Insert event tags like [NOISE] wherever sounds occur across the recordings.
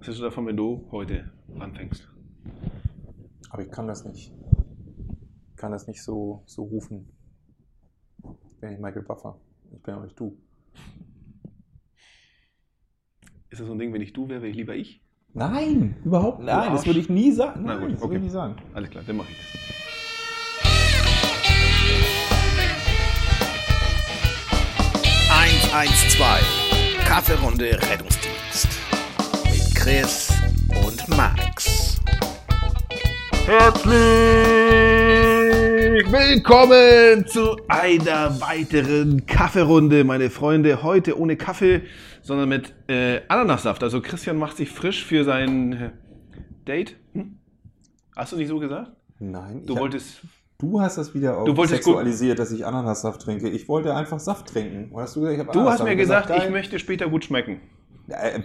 Was hältst du davon, wenn du heute anfängst? Aber ich kann das nicht. Ich kann das nicht so, so rufen. Ich bin nicht Michael Buffer. Ich bin auch nicht du. Ist das so ein Ding, wenn ich du wäre, wäre ich lieber ich? Nein, überhaupt Nein, Nein, das würde ich nie sagen. Na gut, das okay. würde ich nie sagen. Alles klar, dann mache ich das. Eins, zwei. Kaffeerunde Rettungsdienst. Chris und Max. Herzlich willkommen zu einer weiteren Kaffeerunde, meine Freunde. Heute ohne Kaffee, sondern mit äh, Ananassaft. Also Christian macht sich frisch für sein äh, Date. Hm? Hast du nicht so gesagt? Nein, Du wolltest. du hast das wieder wolltest sexualisiert, dass ich Ananassaft trinke. Ich wollte einfach Saft trinken. Und hast du, gesagt, ich Du hast mir gesagt, geil. ich möchte später gut schmecken. Äh,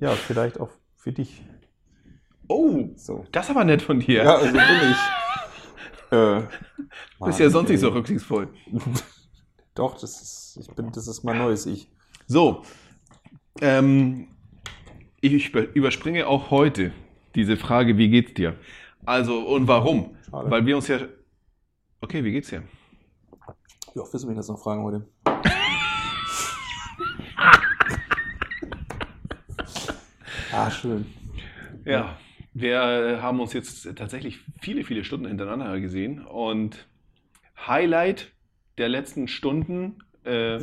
Ja, vielleicht auch für dich. Oh, So. das ist aber nett von dir. Ja, also bin ich. [LAUGHS] Äh, du bist ja sonst nicht so ey. rücksichtsvoll. [LAUGHS] Doch, das ist, ich bin, das ist mein neues Ich. So, ähm, ich über- überspringe auch heute diese Frage, wie geht's dir? Also, und warum? Schade. Weil wir uns ja. Okay, wie geht's dir? Wie oft wirst du mich das noch fragen heute? [LAUGHS] ah, schön. Ja, wir haben uns jetzt tatsächlich viele, viele Stunden hintereinander gesehen und Highlight der letzten Stunden äh,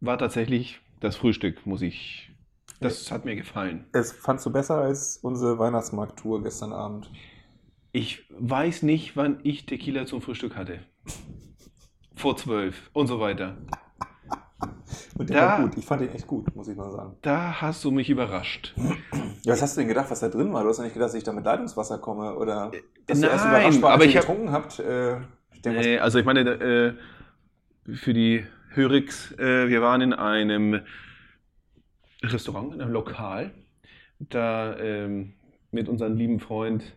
war tatsächlich das Frühstück, muss ich. Das hat mir gefallen. Es fandst du besser als unsere Weihnachtsmarkt-Tour gestern Abend? Ich weiß nicht, wann ich Tequila zum Frühstück hatte. Vor zwölf und so weiter. Und der Da- war gut. Ich fand den echt gut, muss ich mal sagen. Da hast du mich überrascht. Ja, was hast du denn gedacht, was da drin war? Du hast ja nicht gedacht, dass ich da mit Leitungswasser komme oder dass ihr erst nein, überrascht war, aber ich hab- getrunken habt. Äh, ich denke, Nee, also ich meine, äh, für die Hörix, äh, wir waren in einem Restaurant, in einem Lokal, da ähm, mit unserem lieben Freund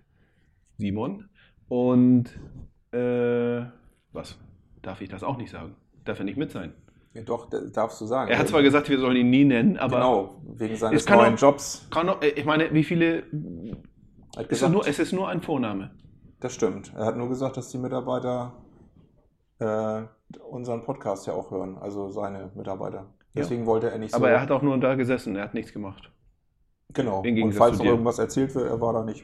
Simon und äh, was? Darf ich das auch nicht sagen? Darf er nicht mit sein? Ja, doch, darfst du sagen. Er hat zwar gesagt, wir sollen ihn nie nennen, aber genau, wegen seines neuen auch- Jobs. kann doch, äh, ich meine, wie viele? Hat Es ist, gesagt, nur, es ist nur ein Vorname. das stimmt. Er hat nur gesagt, dass die Mitarbeiter äh, unseren Podcast ja auch hören, also seine Mitarbeiter. Deswegen wollte er nicht so. Aber er hat auch nur da gesessen, er hat nichts gemacht. genau. Und falls noch irgendwas erzählt wird, er war da nicht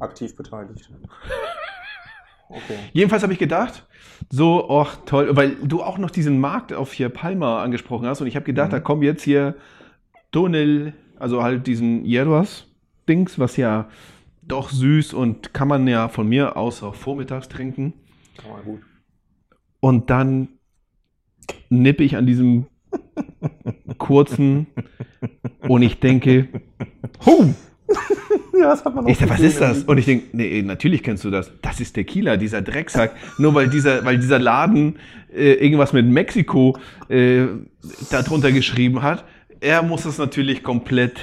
aktiv beteiligt. [LAUGHS] Okay. Jedenfalls habe ich gedacht, so, ach toll, weil du auch noch diesen Markt auf hier Palma angesprochen hast und ich habe gedacht, Mhm. da kommt jetzt hier Donel, also halt diesen Hierbas-Dings, was ja doch süß und kann man ja von mir aus auch vormittags trinken. Kann man gut. Und dann nippe ich an diesem kurzen [LAUGHS] und ich denke, huh, [LAUGHS] Ja, das hat man auch Ich sag, was ist das? Und ich denke, nee, natürlich kennst du das. Das ist Tequila, dieser Drecksack. Nur weil dieser, weil dieser Laden äh, irgendwas mit Mexiko äh, darunter geschrieben hat, er muss es natürlich komplett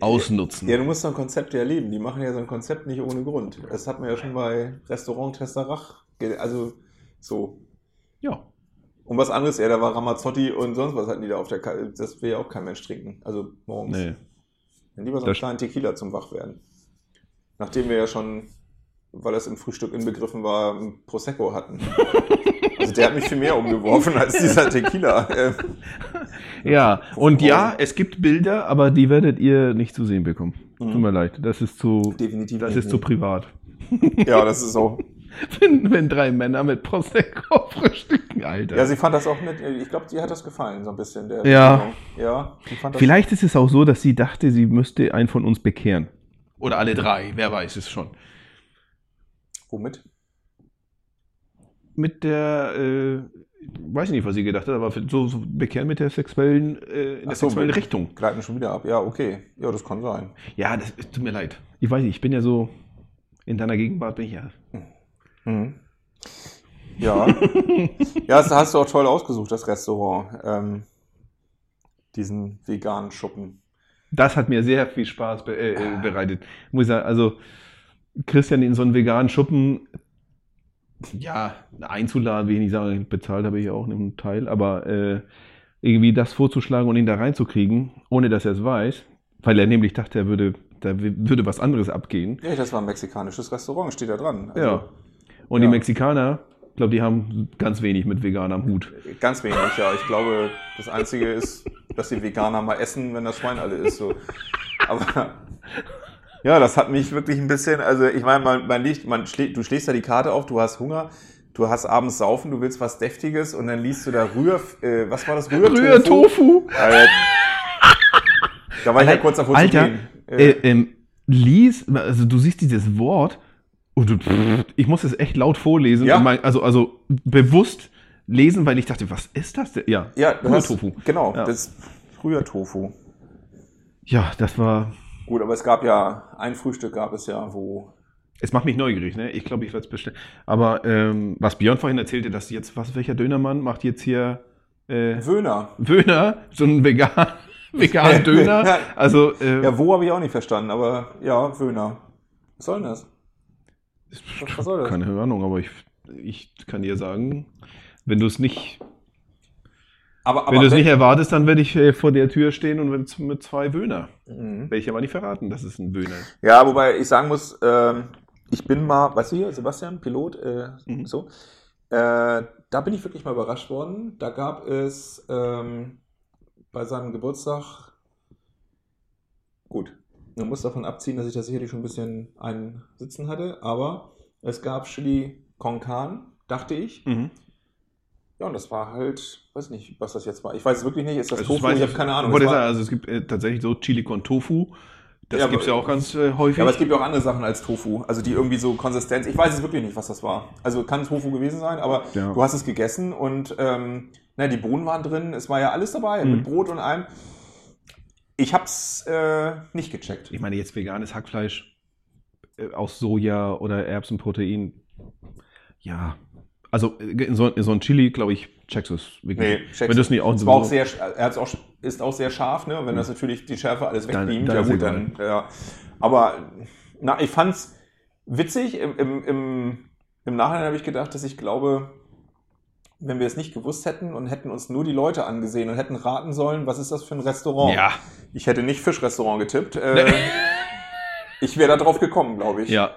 ausnutzen. Ja, du musst so ein Konzept ja erleben. Die machen ja so ein Konzept nicht ohne Grund. Das hat man ja schon bei Restaurant Testerach. ge- Also so. Ja. Und was anderes, ja, da war Ramazzotti und sonst was hatten die da auf der Karte. Das will ja auch kein Mensch trinken. Also morgens. Nee. Dann lieber so einen Das- kleinen Tequila zum Wachwerden. Nachdem wir ja schon, weil das im Frühstück inbegriffen war, ein Prosecco hatten. [LAUGHS] also der hat mich viel mehr umgeworfen als dieser Tequila. Äh, [LAUGHS] Ja, und ja, es gibt Bilder, aber die werdet ihr nicht zu sehen bekommen. Mhm. Tut mir leid, das ist zu, definitiv das nicht. ist zu privat. Ja, das ist auch. [LAUGHS] Wenn, wenn drei Männer mit Prosecco frühstücken, Alter. Ja, sie fand das auch nett. Ich glaube, dir hat das gefallen, so ein bisschen. Der Ja. Ja, sie fand das Vielleicht ist es auch so, dass sie dachte, sie müsste einen von uns bekehren. Oder alle drei, wer weiß es schon. Womit? Mit der, äh, weiß ich nicht, was sie gedacht hat, aber so, so bekehren mit der sexuellen, äh, in der so, sexuellen Richtung. Gleiten schon wieder ab. Ja, okay. Ja, das kann sein. Ja, das tut mir leid. Ich weiß nicht, ich bin ja so, in deiner Gegenwart bin ich ja. Mhm. Ja. [LAUGHS] ja, das hast du auch toll ausgesucht, das Restaurant. Ähm, diesen veganen Schuppen. Das hat mir sehr viel Spaß be äh, äh, bereitet. Muss ich sagen, also Christian in so einen veganen Schuppen, ja, einzuladen, will ich nicht sagen, bezahlt habe ich auch einen Teil, aber äh, irgendwie das vorzuschlagen und ihn da reinzukriegen, ohne dass er es weiß, weil er nämlich dachte, er würde, da würde was anderes abgehen. Ja, das war ein mexikanisches Restaurant, steht da dran. Also, Ja. Und die Ja. Mexikaner, ich glaube, die haben ganz wenig mit Vegan am Hut. Ganz wenig, ja. Ich glaube, das Einzige ist, dass die Veganer mal essen, wenn das Schwein alle ist. So. Aber ja, das hat mich wirklich ein bisschen, also ich meine, man, man liegt, man schlägt, du schlägst da die Karte auf, du hast Hunger, du hast abends Saufen, du willst was Deftiges und dann liest du da Rühr, äh, was war das? Rührtofu? Rührtofu! Äh, da war ich ja kurz davor Alter, zu gehen. Äh, äh, ähm, lies, also du siehst dieses Wort und ich muss es echt laut vorlesen. Ja. Mein, also, also bewusst lesen, weil ich dachte, was ist das denn? Ja, ja, Rührtofu. genau, Ja. das Rührtofu. Ja, das war. Gut, aber es gab ja, ein Frühstück gab es ja, wo Es macht mich neugierig, ne? Ich glaube, ich werde es bestellen. Aber ähm, was Björn vorhin erzählte, dass jetzt, was, welcher Dönermann macht jetzt hier äh, Wöhner. Wöhner, so ein vegan, [LAUGHS] veganen [LAUGHS] Döner. Also, äh, Ja, wo habe ich auch nicht verstanden, aber ja, Wöhner. Was soll denn das? Was, was soll das? keine Ahnung, aber ich, ich kann dir sagen, wenn du es nicht, Aber, aber wenn du es nicht erwartest, dann werde ich äh, vor der Tür stehen und mit, mit zwei Wöhner. Mhm. Werde ich aber nicht verraten, dass es ein Wöhner ist. Ja, wobei ich sagen muss, ähm, ich bin mal, weißt du hier, Sebastian, Pilot, äh, Mhm. so. Äh, da bin ich wirklich mal überrascht worden. Da gab es ähm, bei seinem Geburtstag, gut, man muss davon abziehen, dass ich da sicherlich schon ein bisschen einen Sitzen hatte, aber es gab Chili con Carne, dachte ich. Mhm. Ja, und das war halt, weiß nicht, was das jetzt war. Ich weiß es wirklich nicht. Ist das Also, Tofu? weiß Ich habe keine Ahnung. Ich war- sagen, also es gibt äh, tatsächlich so Chili con Tofu. Das Ja, gibt es ja auch ganz äh, häufig. Ja, aber es gibt ja auch andere Sachen als Tofu. Also die irgendwie so Konsistenz. Ich weiß es wirklich nicht, was das war. Also kann Tofu gewesen sein, aber Ja. du hast es gegessen und ähm, na, die Bohnen waren drin. Es war ja alles dabei Mhm. mit Brot und allem. Ich hab's äh, nicht gecheckt. ich meine, jetzt veganes Hackfleisch aus Soja oder Erbsenprotein. Ja. Also äh, in so, in so ein Chili, glaube ich, checkst du es wirklich. Nee, checkst Wenn du es nicht auch Es war auch so- sehr, er hat's auch, ist auch sehr scharf, ne? Wenn das natürlich die Schärfe alles wegbeamt, ja gut, dann, ja. Aber, na, ich fand's witzig. Im, im, im, im Nachhinein habe ich gedacht, dass ich glaube, wenn wir es nicht gewusst hätten und hätten uns nur die Leute angesehen und hätten raten sollen, was ist das für ein Restaurant? Ja. Ich hätte nicht Fischrestaurant getippt. Äh, [LAUGHS] ich wäre da drauf gekommen, glaube ich. Ja.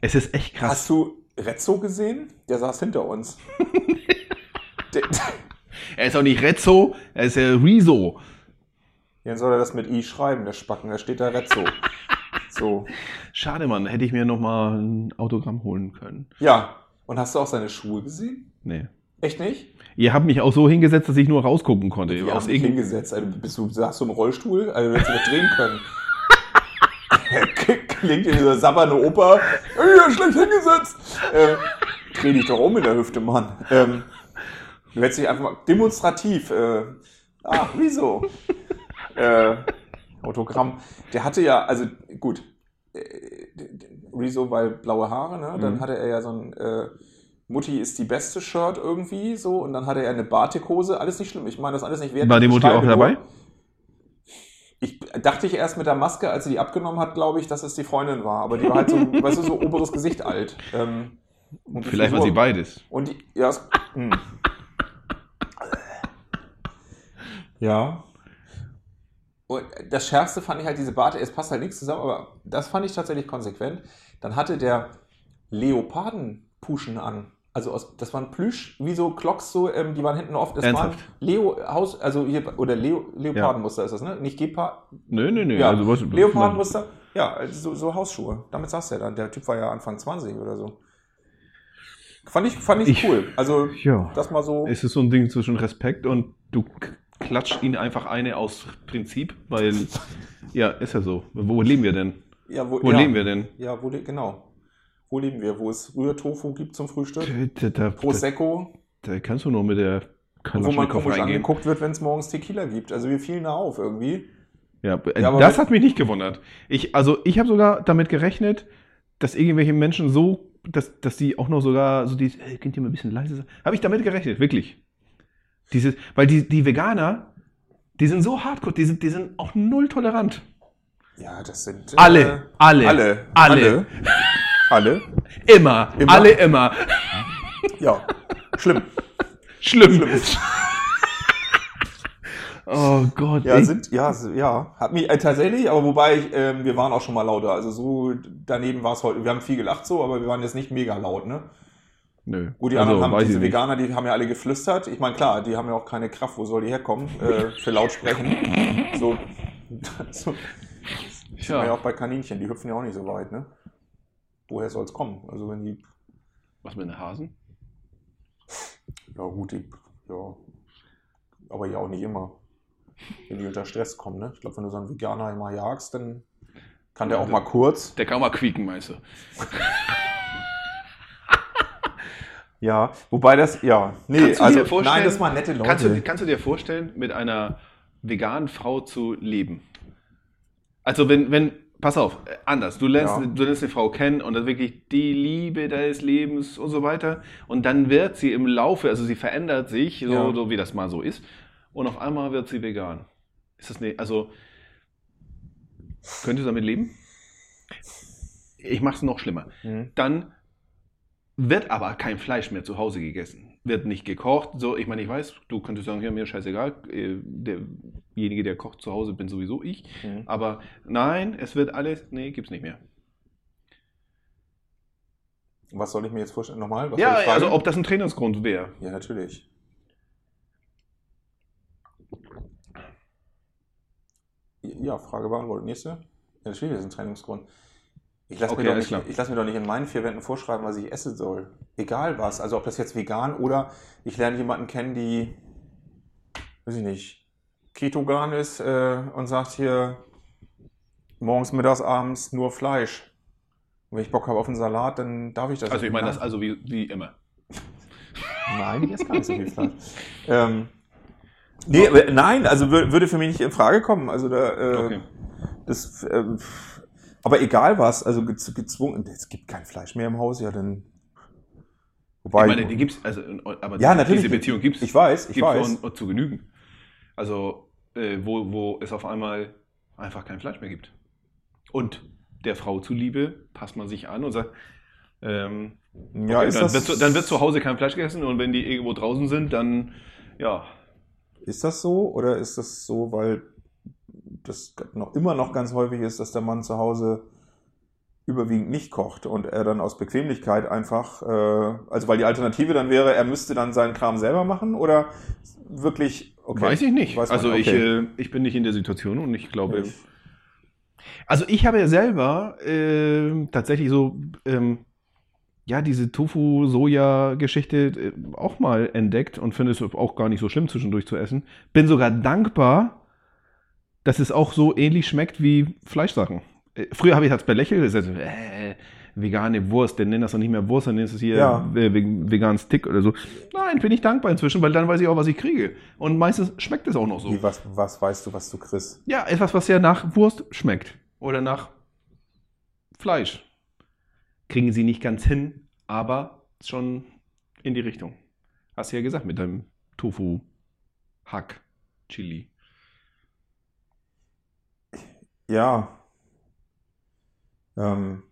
Es ist echt krass. Hast du Rezzo gesehen? Der saß hinter uns. [LAUGHS] Der, Er ist auch nicht Rezzo, er ist ja Riso. Dann soll er das mit I schreiben, der Spacken. Da steht da Rezzo. [LAUGHS] So. Schade, Mann. Hätte ich mir noch mal ein Autogramm holen können. Ja. Und hast du auch seine Schuhe gesehen? Nee. Echt nicht? Ihr habt mich auch so hingesetzt, dass ich nur rausgucken konnte. Wir haben dich hingesetzt. Also bist du, saßt du im Rollstuhl? Also du hättest dich drehen können. [LAUGHS] [LAUGHS] Klingt in dieser sabbernde Oper. Ja, schlecht hingesetzt. Äh, dreh dich doch um in der Hüfte, Mann. Ähm, du hättest dich einfach mal demonstrativ. Äh, ah, wieso? äh, Autogramm. Der hatte ja, also gut, äh, Rezo, weil blaue Haare, ne? Dann Mhm. hatte er ja so ein äh, Mutti ist die beste Shirt irgendwie so und dann hatte er eine Batik-Hose. Alles nicht schlimm. Ich meine das alles nicht wert. War die Mutti auch dabei? nur- Ich dachte ich erst mit der Maske, als sie die abgenommen hat, glaube ich, dass es die Freundin war. Aber die war halt so, [LAUGHS] weißt du, so oberes Gesicht alt. Ähm, Vielleicht war sie beides. und die, ja, es, hm. ja. Und das Schärfste fand ich halt diese Barte, es passt halt nichts zusammen, aber das fand ich tatsächlich konsequent. Dann hatte der Leopardenpuschen an. Also aus, das waren Plüsch, wie so Clocks, so, ähm, die waren hinten oft. Waren Ernsthaft? Leo Haus, also hier, oder Leo, Leopardenmuster ist das, ne? Nicht Gepard. Nö, nö, nö. Ja, Also, was, Leopardenmuster. Ja, also so, so Hausschuhe. Damit saß er dann. Der Typ war ja Anfang 20 oder so. Fand ich, fand ich, Ich- cool. Also, Ja. das mal so. Es ist so ein Ding zwischen Respekt und du klatscht ihn einfach eine aus Prinzip, weil, ja, ist ja so. Wo leben wir denn? Ja, wo, Wo ja, leben wir denn? Ja, wo, genau. Wo leben wir? Wo es Rührtofu gibt zum Frühstück? Da, da, da, Prosecco, da kannst du nur mit der wo man komisch reingehen. angeguckt wird, wenn es morgens Tequila gibt. Also wir fielen da auf irgendwie. Ja, äh, Ja, das hat mich nicht gewundert. Ich, also ich habe sogar damit gerechnet, dass irgendwelche Menschen so, dass, dass die auch noch sogar so dieses, hey, könnt ihr mal ein bisschen leise sein? Habe ich damit gerechnet, wirklich. Dieses, weil die, die Veganer, die sind so hardcore, die sind, die sind auch null tolerant. Ja, das sind. äh, Alle, alle, Alle. alle. [LAUGHS] Alle. Immer, Immer. alle immer. Ja. Schlimm. Schlimm. Oh Gott. Ja, ich- sind, ja, ja. Hat mich äh, tatsächlich, aber wobei, ich, ähm, wir waren auch schon mal lauter. Also so daneben war es heute. Wir haben viel gelacht so, aber wir waren jetzt nicht mega laut, ne? Nö. Gut, die also, anderen haben weiß ich diese. Veganer, die haben ja alle geflüstert. Ich meine, klar, die haben ja auch keine Kraft, wo soll die herkommen? Äh, für laut sprechen. So, [LAUGHS] so ja. ja Ja. auch bei Kaninchen, die hüpfen ja auch nicht so weit, ne? Woher soll es kommen? Also wenn die, Was mit den Hasen? ja gut, die, ja, aber ja auch nicht immer. Wenn die unter Stress kommen, ne? Ich glaube, wenn du so einen Veganer immer jagst, dann kann der Ja, auch mal kurz. Der kann mal quieken, meinst du? [LAUGHS] Ja, wobei das, ja, nee, also, nein, das waren nette Leute. Kannst du, kannst du dir vorstellen, mit einer veganen Frau zu leben? Also wenn, wenn, pass auf, äh, anders. Du lernst, Ja. du lernst eine Frau kennen und das wirklich die Liebe deines Lebens und so weiter. Und dann wird sie im Laufe, also sie verändert sich, so, Ja. so wie das mal so ist. Und auf einmal wird sie vegan. Ist das ne, also könntest du damit leben? Ich mach's noch schlimmer. Hm. Dann wird aber kein Fleisch mehr zu Hause gegessen. Wird nicht gekocht. So, ich meine, ich weiß, du könntest sagen, ja, mir scheißegal. äh, Derjenige, der kocht zu Hause, bin sowieso ich. Hm. Aber nein, es wird alles, nee, gibt's nicht mehr. Was soll ich mir jetzt vorstellen? Nochmal? Was ja, soll ich fragen? also ob das ein Trainingsgrund wäre. Ja, natürlich. Ja, Frage beantwortet. Nächste? Ja, natürlich ist ein Trainingsgrund. Ich lasse Okay, mir, doch nicht- ich lass mir doch nicht in meinen vier Wänden vorschreiben, was ich essen soll. Egal was. Also ob das jetzt vegan oder ich lerne jemanden kennen, die, weiß ich nicht, ketogan ist äh, und sagt hier morgens, mittags, abends nur Fleisch. Und wenn ich Bock habe auf einen Salat, dann darf ich das. Also ich meine das also wie, wie immer. Nein, die ist gar nicht so viel [LAUGHS] Fleisch. ähm, nee, nein, also wür- würde für mich nicht in Frage kommen. Also da, äh, Okay. das, ähm, aber egal was, also gez- gezwungen, es gibt kein Fleisch mehr im Haus, ja dann. Wobei, Ich meine, die gibt's, also, aber Ja, natürlich. diese Beziehung gibt's. ich weiß, ich weiß. Und, zu genügen. Also, äh, wo, wo es auf einmal einfach kein Fleisch mehr gibt. Und der Frau zuliebe passt man sich an und sagt, ähm, ja, okay, ist dann, das, wird zu, dann wird zu Hause kein Fleisch gegessen und wenn die irgendwo draußen sind, dann, ja, Ist das so oder ist das so, weil das noch immer noch ganz häufig ist, dass der Mann zu Hause überwiegend nicht kocht und er dann aus Bequemlichkeit einfach, äh, also weil die Alternative dann wäre, er müsste dann seinen Kram selber machen oder wirklich, okay. weiß ich nicht. Weiß also ich, okay. äh, ich bin nicht in der Situation und ich glaube, Ich- Also ich habe ja selber ähm, tatsächlich so, ähm, ja, diese Tofu-Soja-Geschichte äh, auch mal entdeckt und finde es auch gar nicht so schlimm, zwischendurch zu essen. Bin sogar dankbar, dass es auch so ähnlich schmeckt wie Fleischsachen. Äh, früher habe ich das belächelt, das also, äh, vegane Wurst, denn nenn das doch nicht mehr Wurst, dann nennst du es hier Ja. äh, ve- veganen Stick oder so. Nein, bin ich dankbar inzwischen, weil dann weiß ich auch, was ich kriege. Und meistens schmeckt es auch noch so. Wie, was, was weißt du, was du kriegst? Ja, etwas, was ja nach Wurst schmeckt. Oder nach Fleisch. Kriegen sie nicht ganz hin, aber schon in die Richtung. Hast du ja gesagt mit deinem Tofu, Hack, Chili. Ja. Ähm,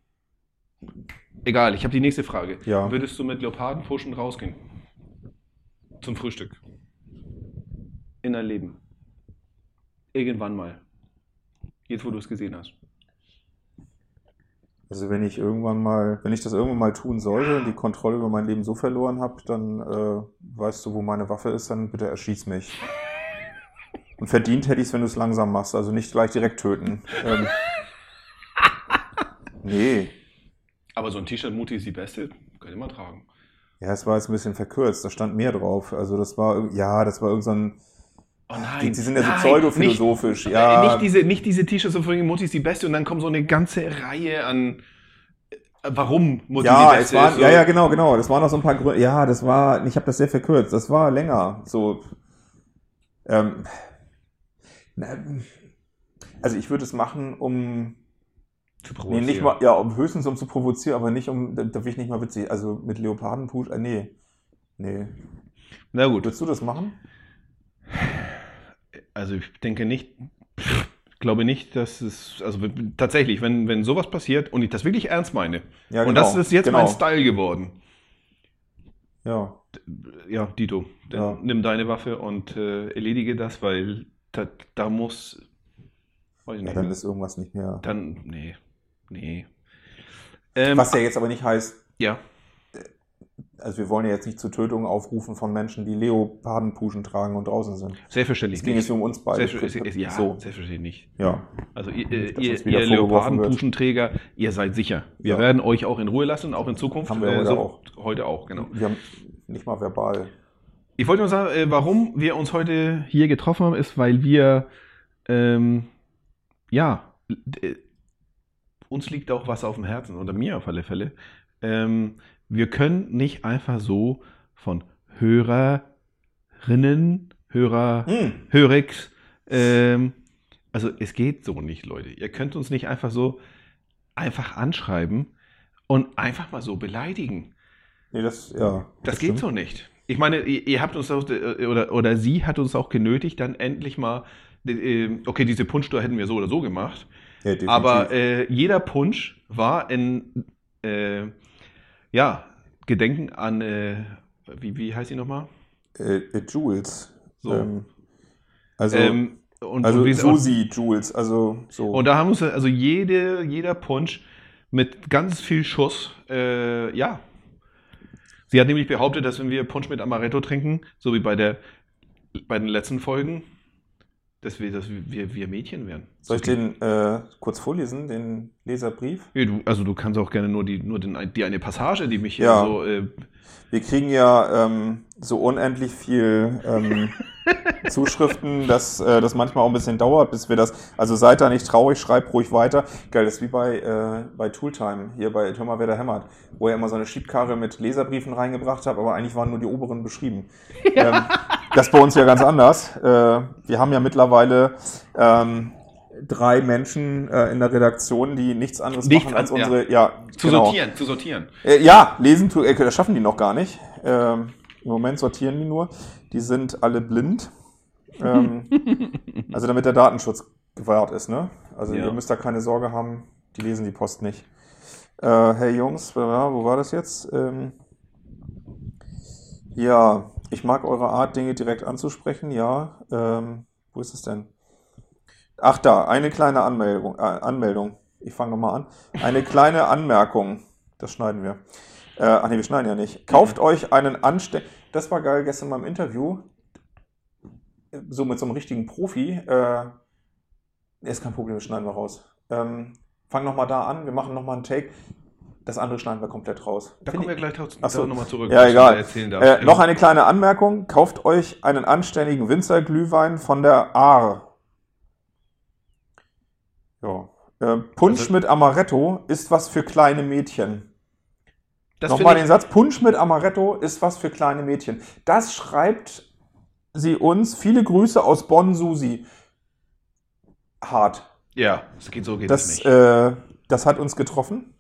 Egal, ich habe die nächste Frage. Ja. Würdest du mit Leopardenpfuschen rausgehen? Zum Frühstück. In dein Leben. Irgendwann mal. Jetzt, wo du es gesehen hast. also wenn ich irgendwann mal, wenn ich das irgendwann mal tun sollte und die Kontrolle über mein Leben so verloren habe, dann äh, weißt du, wo meine Waffe ist, dann bitte erschieß mich. Und verdient hätte ich es, wenn du es langsam machst, also nicht gleich direkt töten. Ähm, [LAUGHS] nee. Aber so ein T-Shirt, Mutti ist die Beste, könnte man tragen. Ja, es war jetzt ein bisschen verkürzt, da stand mehr drauf. Also das war, ja, das war irgend so ein, Oh die, nein. die sind ja so pseudophilosophisch. Nicht, ja, nicht diese, nicht diese T-Shirts von Mutti ist die Beste und dann kommt so eine ganze Reihe an, äh, warum Mutti ja, die es Beste waren, ist. so. ja, ja, genau, genau. Das waren noch so ein paar Gründe. Ja, das war, ich habe das sehr verkürzt. Das war länger. So, ähm, also ich würde es machen, um, Zu nee, provozieren. nicht mal, ja, um höchstens um zu provozieren, aber nicht um, da, da bin ich nicht mal witzig. Also mit Leopardenpusch, äh, nee, nee. Na gut, Würdest du das machen? also ich denke nicht, ich glaube nicht, dass es, also tatsächlich, wenn, wenn sowas passiert und ich das wirklich ernst meine, Ja, und das ist jetzt genau. mein Style geworden, Ja, ja, Dito, dann Ja. nimm deine Waffe und äh, erledige das, weil da, da muss. Ja, nicht. dann ist irgendwas nicht mehr. Dann, nee. Nee. Ähm, Was ja jetzt aber nicht heißt, ja. also wir wollen ja jetzt nicht zu Tötungen aufrufen von Menschen, die Leopardenpuschen tragen und draußen sind. Selbstverständlich Es ging jetzt um uns beide. Selbstverständlich, ja, So, selbstverständlich nicht. ja. Also ihr, Nicht, ihr, Leopardenpuschenträger, ihr seid sicher. Wir Ja. werden euch auch in Ruhe lassen, auch in Zukunft. Haben wir heute auch. Heute auch, genau. Wir haben nicht mal verbal. Ich wollte nur sagen, äh, warum wir uns heute hier getroffen haben, ist, weil wir, ähm, ja, äh, uns liegt auch was auf dem Herzen, oder mir auf alle Fälle. Ähm, wir können nicht einfach so von Hörerinnen, Hörer, Hm. Hörex, ähm, also es geht so nicht, Leute. Ihr könnt uns nicht einfach so einfach anschreiben und einfach mal so beleidigen. Nee, das, ja. Das geht so nicht. Ich meine, ihr, ihr habt uns auch, äh, oder, oder sie hat uns auch genötigt, dann endlich mal, äh, okay, diese Punschtour hätten wir so oder so gemacht, Ja, aber äh, jeder Punsch war in, äh, ja, Gedenken an, äh, wie, wie heißt sie nochmal? äh, Jules. So. Ähm, also, ähm, und, also und, Susi Jules, also so. und da haben uns also jede, jeder Punsch mit ganz viel Schuss, äh, ja. Sie hat nämlich behauptet, dass wenn wir Punsch mit Amaretto trinken, so wie bei der bei den letzten Folgen, dass wir, dass wir, wir Mädchen wären. Soll ich den äh, kurz vorlesen, den Leserbrief? Ja, du, also du kannst auch gerne nur die, nur den, die eine Passage, die mich hier Ja. so. Äh, Wir kriegen ja ähm, so unendlich viel ähm, [LAUGHS] Zuschriften, dass äh, das manchmal auch ein bisschen dauert, bis wir das. Also seid da nicht traurig, schreibt ruhig weiter. Geil, das ist wie bei, äh, bei Tooltime, hier bei Hör mal, wer da hämmert, wo er immer so eine Schiebkarre mit Leserbriefen reingebracht hat, aber eigentlich waren nur die oberen beschrieben. Ähm, das ist bei uns ja ganz anders. Äh, wir haben ja mittlerweile ähm, drei Menschen äh, in der Redaktion, die nichts anderes Nichts machen als an- ja. unsere. Ja, zu genau. sortieren, zu sortieren. Äh, ja, lesen tu, äh, das schaffen die noch gar nicht. Ähm, Im Moment sortieren die nur. Die sind alle blind. Ähm, [LAUGHS] also damit der Datenschutz gewahrt ist, ne? Also Ja. ihr müsst da keine Sorge haben, die lesen die Post nicht. Äh, hey Jungs, wo war wo war das jetzt? Ähm, ja, ich mag eure Art, Dinge direkt anzusprechen, ja. Ähm, wo ist es denn? Ach da, eine kleine Anmeldung. Äh, Anmeldung. Ich fange nochmal an. Eine kleine Anmerkung. Das schneiden wir. Äh, ach nee, wir schneiden ja nicht. Kauft euch einen anständigen. Das war geil gestern beim Interview. So mit so einem richtigen Profi. Äh, ist kein Problem, das schneiden wir raus. Ähm, fang nochmal da an. Wir machen nochmal einen Take. Das andere schneiden wir komplett raus. Da Find kommen wir ich- gleich dazu- Ach so. nochmal zurück. Ja, egal. Äh, noch eine kleine Anmerkung. Kauft euch einen anständigen Winzerglühwein von der Aar. Ja. Äh, Punsch Also- mit Amaretto ist was für kleine Mädchen. Nochmal den Satz. Punsch mit Amaretto ist was für kleine Mädchen. Das schreibt sie uns. Viele Grüße aus Bonn, Susi. Hart. ja, es geht so geht Das, nicht. äh, das hat uns getroffen.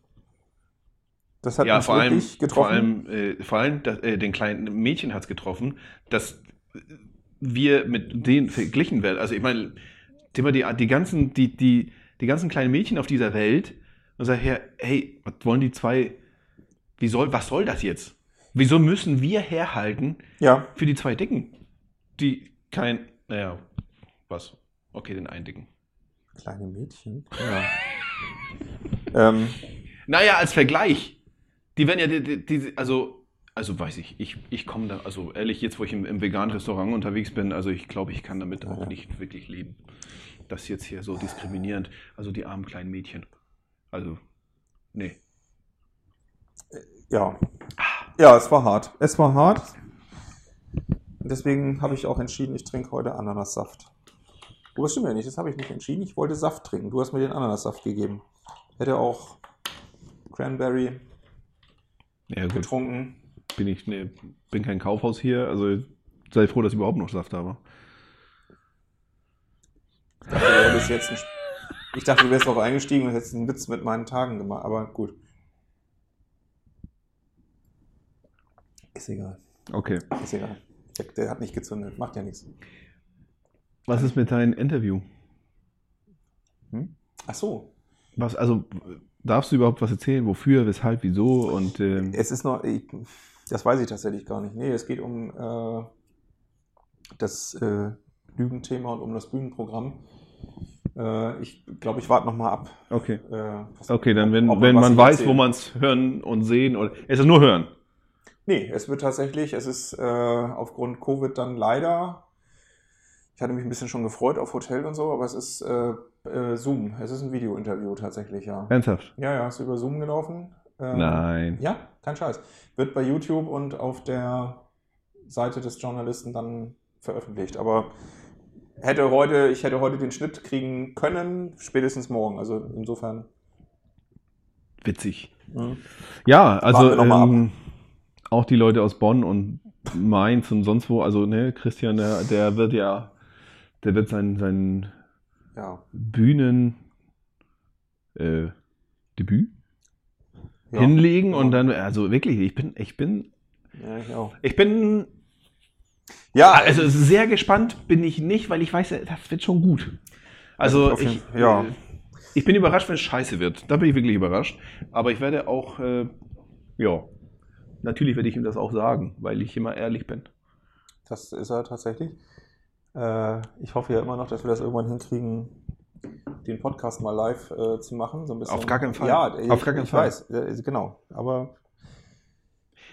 Das hat ja, uns vor allem, getroffen. vor allem, äh, vor allem das, äh, den kleinen Mädchen hat es getroffen, dass wir mit denen verglichen werden. Also ich meine, Thema die, die ganzen, die, die, die ganzen kleinen Mädchen auf dieser Welt und sagt her, hey, was wollen die zwei, wie soll, was soll das jetzt? Wieso müssen wir herhalten ja. für die zwei Dicken? Die kein, naja, was? Okay, den einen Dicken. Kleine Mädchen? Ja. [LAUGHS] ähm, Naja, als Vergleich. Die werden ja, die, die, die, also, also weiß ich, ich, ich komme da, also ehrlich, jetzt wo ich im, im veganen Restaurant unterwegs bin, also ich glaube, ich kann damit auch nicht wirklich leben. Das jetzt hier so diskriminierend, also die armen kleinen Mädchen. Also, nee. ja. Ja, es war hart. Es war hart. Deswegen habe ich auch entschieden, ich trinke heute Ananassaft. Das stimmt ja nicht, das habe ich nicht entschieden. Ich wollte Saft trinken. Du hast mir den Ananassaft gegeben. Hätte auch Cranberry Ja, getrunken. Bin ich, nee, bin kein Kaufhaus hier, also sei froh, dass ich überhaupt noch Saft habe. Ich dachte, du jetzt ein, ich dachte, du wärst drauf eingestiegen und hättest einen Witz mit meinen Tagen gemacht. Aber gut. Ist egal. Okay. Ist egal. Der, der hat nicht gezündet. Macht ja nichts. Was ist mit deinem Interview? Hm? Ach so. Was, also, darfst du überhaupt was erzählen? Wofür, weshalb, wieso? Und ähm, Es ist noch, ich, das weiß ich tatsächlich gar nicht. Nee, es geht um äh, das äh, Bühnenthema und um das Bühnenprogramm. Äh, ich glaube, ich warte nochmal ab. Okay. Äh, Okay, dann wenn, ob- wenn man weiß, erzähle. wo man es hören und sehen oder es ist nur hören. Nee, es wird tatsächlich, es ist äh, aufgrund Covid dann leider, ich hatte mich ein bisschen schon gefreut auf Hotel und so, aber es ist äh, Zoom. Es ist ein Video-Interview tatsächlich, ja. Ernsthaft? Ja, ja, ist über Zoom gelaufen. Ähm, Nein. Ja, kein Scheiß. Wird bei YouTube und auf der Seite des Journalisten dann veröffentlicht. Aber hätte heute, ich hätte heute den Schnitt kriegen können, spätestens morgen. Also insofern. Witzig. mhm. Ja, also ähm, auch die Leute aus Bonn und Mainz und sonst wo, also ne, Christian, der, der wird ja, der wird sein, sein Ja. Bühnen äh, Debüt ja. hinlegen und Ja. dann, also wirklich, ich bin, ich bin, Ja, ich auch. ich bin, Ja, also sehr gespannt bin ich nicht, weil ich weiß, das wird schon gut. Also ich, ja. äh, ich bin überrascht, wenn es scheiße wird. Da bin ich wirklich überrascht. Aber ich werde auch, äh, ja, natürlich werde ich ihm das auch sagen, weil ich immer ehrlich bin. Das ist er tatsächlich. Äh, ich hoffe ja immer noch, dass wir das irgendwann hinkriegen, den Podcast mal live äh, zu machen. So ein bisschen. Auf gar keinen Fall. Ja, Auf ich, gar keinen ich Fall. weiß, äh, genau. Aber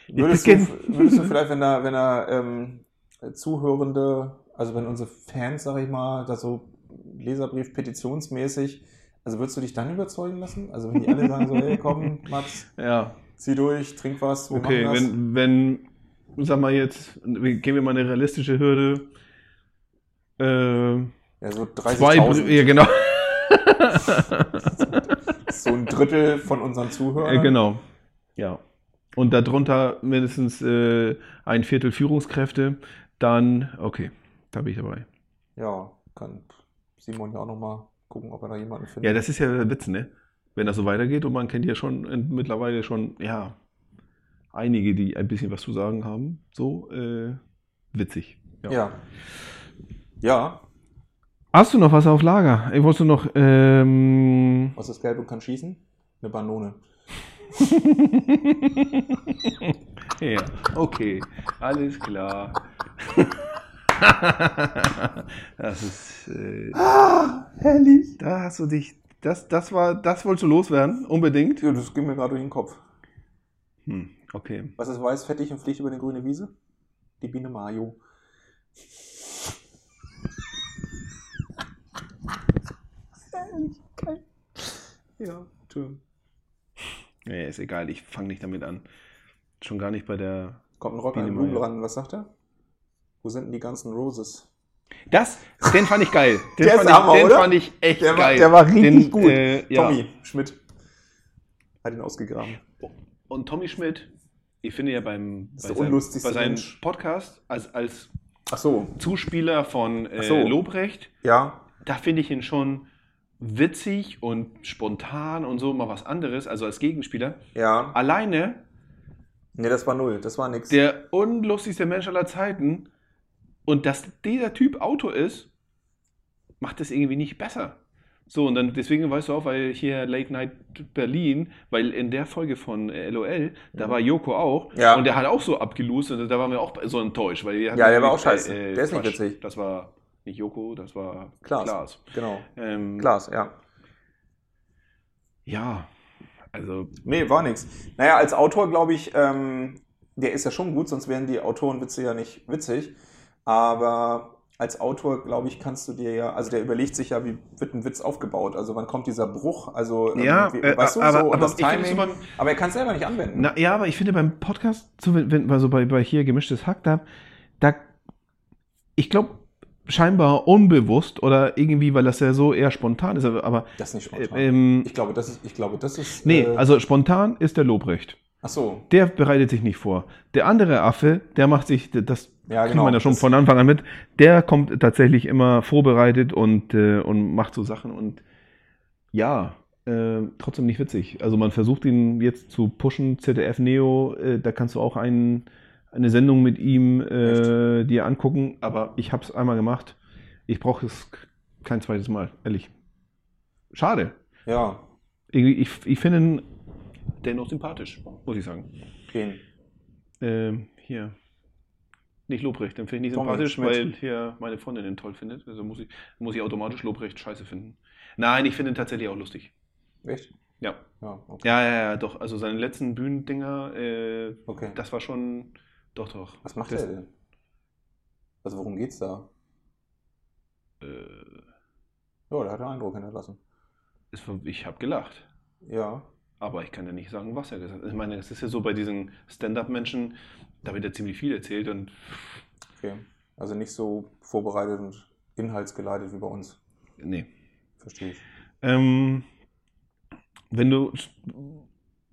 würdest du, würdest du vielleicht, wenn er, wenn er ähm, Zuhörende, also wenn unsere Fans, sag ich mal, das so Leserbrief petitionsmäßig, also würdest du dich dann überzeugen lassen? Also wenn die alle sagen so, hey komm, [LAUGHS] Max, Ja, zieh durch, trink was, wir okay, machen das. wenn, wenn, sag mal jetzt, gehen wir mal eine realistische Hürde. Äh, ja, so zwei, 30.000. ja genau. [LAUGHS] So ein Drittel von unseren Zuhörern. Äh, genau. Ja. Und darunter mindestens äh, ein Viertel Führungskräfte, dann, okay, da bin ich dabei. Ja, kann Simon ja auch nochmal gucken, ob er da jemanden findet. Ja, das ist ja der Witz, ne? Wenn das so weitergeht und man kennt ja schon äh, mittlerweile schon, ja, einige, die ein bisschen was zu sagen haben, so äh, witzig. ja. ja. Hast du noch was auf Lager? Ich wollte noch, ähm, Was ist gelb und kann schießen? Eine Banone. [LAUGHS] ja, okay, alles klar. [LAUGHS] das ist, äh, Herrlich. da hast du dich, das, das war, das wolltest du loswerden, unbedingt. Ja, das ging mir gerade durch den Kopf. Hm, okay. Was ist weiß, fettig und fliegt über eine grüne Wiese? Die Biene Mayo. Geil. Ja, schön. Nee, ist egal, ich fange nicht damit an. Schon gar nicht bei der. Kommt ein Rocker Biene in Blumen ran. Was sagt er? Wo sind denn die ganzen Roses? Das, den fand ich geil. Den, Der ist fand, ich, Hammer, den oder? fand ich echt Der war- geil. der war richtig den, gut. Äh, ja. Tommy Schmidt hat ihn ausgegraben. Und Tommy Schmidt, ich finde ja beim ist bei der seinem, unlustigste bei seinem. Podcast als, als Ach so. Zuspieler von äh, Ach so. Lobrecht, Ja. da finde ich ihn schon witzig und spontan und so mal was anderes, also als Gegenspieler. Ja. Alleine Nee, das war null. Das war nix. der unlustigste Mensch aller Zeiten und dass dieser Typ Autor ist, macht es irgendwie nicht besser. So, und dann deswegen weißt du auch, weil hier Late Night Berlin, weil in der Folge von äh, LOL, da war Joko auch Ja. und der hat auch so abgelost und da waren wir auch so enttäuscht, weil Ja, der war auch scheiße. Der ist nicht Quatsch. witzig. Das war nicht Joko, das war Klaas. Klaas. Genau. Ähm, Glas, ja. Ja, also Nee, war nix. Naja, als Autor glaube ich, ähm, der ist ja schon gut, sonst wären die Autorenwitze ja nicht witzig. Aber als Autor, glaube ich, kannst du dir ja, also der überlegt sich ja, wie wird ein Witz aufgebaut? Also wann kommt dieser Bruch? Also, ähm, Ja, wie, äh, weißt du, aber- so, aber das ich finde Timing. beim- aber er kann es selber nicht anwenden. Na, ja, aber ich finde beim Podcast, so wenn also bei, bei hier gemischtes Hack da, da ich glaube, scheinbar unbewusst oder irgendwie, weil das ja so eher spontan ist, aber, das ist nicht äh, spontan. ähm, ich glaube, das ist, ich glaube, das ist. nee, äh, also spontan ist der Lobrecht. ach so. Der bereitet sich nicht vor. Der andere Affe, der macht sich, das Ja, kriegt genau. man ja schon Das- von Anfang an mit, der kommt tatsächlich immer vorbereitet und, äh, und macht so Sachen und ja, äh, trotzdem nicht witzig. Also man versucht ihn jetzt zu pushen, ZDF Neo, äh, da kannst du auch einen, eine Sendung mit ihm äh, dir angucken, aber ich habe es einmal gemacht. Ich brauche es kein zweites Mal, ehrlich. Schade. Ja, Irgendwie, Ich, ich finde ihn dennoch sympathisch, muss ich sagen. gehen. Ähm, hier. Nicht Lobrecht, den finde ich nicht sympathisch, weil hier meine Freundin den toll findet. Also muss ich, muss ich automatisch Lobrecht scheiße finden. Nein, ich finde ihn tatsächlich auch lustig. Echt? Ja. Ja, okay. Ja, ja, ja, doch. Also seine letzten Bühnendinger, äh, okay. das war schon. Doch, doch. Was macht das, er denn? Also worum geht's da? Äh, Ja, der hat einen Eindruck hinterlassen. war, ich habe gelacht. Ja. Aber ich kann ja nicht sagen, was er gesagt hat. Ich meine, es ist ja so bei diesen Stand-Up-Menschen, da wird ja ziemlich viel erzählt und Okay. Also nicht so vorbereitet und inhaltsgeleitet wie bei uns. nee. Verstehe ich. Ähm, wenn du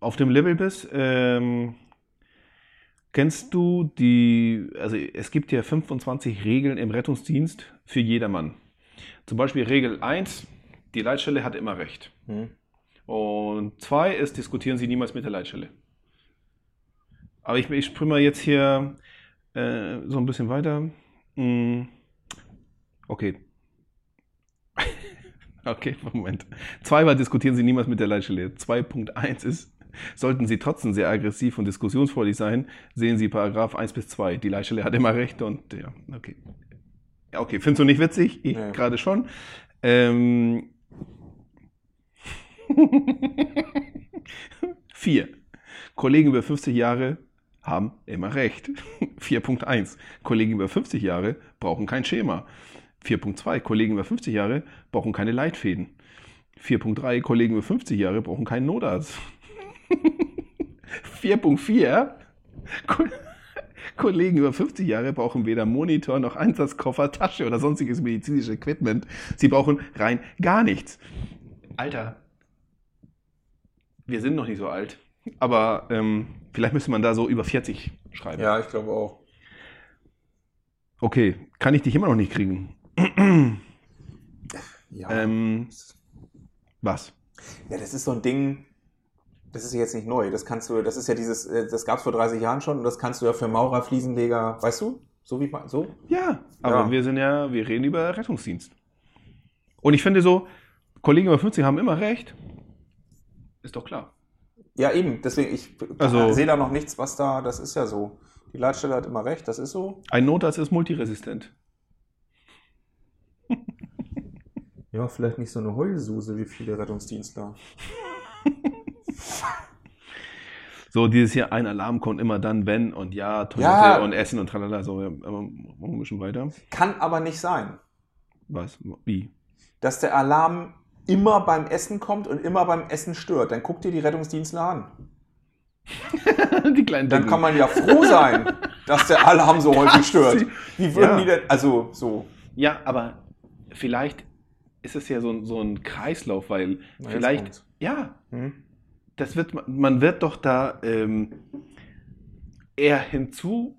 auf dem Level bist, ähm, kennst du die, also es gibt ja 25 Regeln im Rettungsdienst für jedermann. Zum Beispiel Regel 1, die Leitstelle hat immer recht. Hm? Und 2 ist, diskutieren Sie niemals mit der Leitstelle. Aber ich, ich springe mal jetzt hier äh, so ein bisschen weiter. Hm, Okay. [LAUGHS] Okay, Moment. Zwei war, diskutieren Sie niemals mit der Leitstelle. 2.1 ist, sollten Sie trotzdem sehr aggressiv und diskussionsfreudig sein, sehen Sie Paragraph 1 bis 2. Die Leitstelle hat immer recht und ja, okay. Ja, okay, findest du nicht witzig? Ich Nee. gerade schon. Ähm, [LAUGHS] Vier. Kollegen über 50 Jahre haben immer recht. [LAUGHS] 4.1. Kollegen über 50 Jahre brauchen kein Schema. 4.2. Kollegen über 50 Jahre brauchen keine Leitfäden. 4.3. Kollegen über 50 Jahre brauchen keinen Notarzt. 4.4. Ko Kollegen über 50 Jahre brauchen weder Monitor noch Einsatzkoffer, Tasche oder sonstiges medizinisches Equipment. Sie brauchen rein gar nichts. Alter, wir sind noch nicht so alt, aber ähm, vielleicht müsste man da so über 40 schreiben. Ja, ich glaube auch. Okay, kann ich dich immer noch nicht kriegen. Ja. ähm, was? ja, das ist so ein Ding, das ist jetzt nicht neu. Das kannst du, das ist ja dieses, äh, das gab es vor 30 Jahren schon und das kannst du ja für Maurer, Fliesenleger, weißt du? So wie so? Ja, aber Ja. wir sind ja, wir reden über Rettungsdienst. Und ich finde so, Kollegen über 50 haben immer recht. Ist doch klar. Ja, eben, deswegen, ich Also- sehe da noch nichts, was da, das ist ja so. Die Leitstelle hat immer recht, das ist so. Ein Notarzt ist multiresistent. Ja, vielleicht nicht so eine Heulsuse wie viele Rettungsdienstler. [LAUGHS] So, dieses hier, ein Alarm kommt immer dann, wenn und ja, Toilette Ja. und Essen und tralala. So, ja, aber machen wir ein bisschen weiter. Kann aber nicht sein, Was? Wie? dass der Alarm immer beim Essen kommt und immer beim Essen stört. Dann guck dir die Rettungsdienstler an. [LAUGHS] Die kleinen Dann kann man ja froh sein, dass der Alarm so [LAUGHS] häufig stört. Wie würden Ja. die denn, also so. Ja, aber vielleicht ist es ja so, ein- so ein Kreislauf, weil Na, vielleicht, ja, Hm? Das wird, man wird doch da ähm, eher hinzu,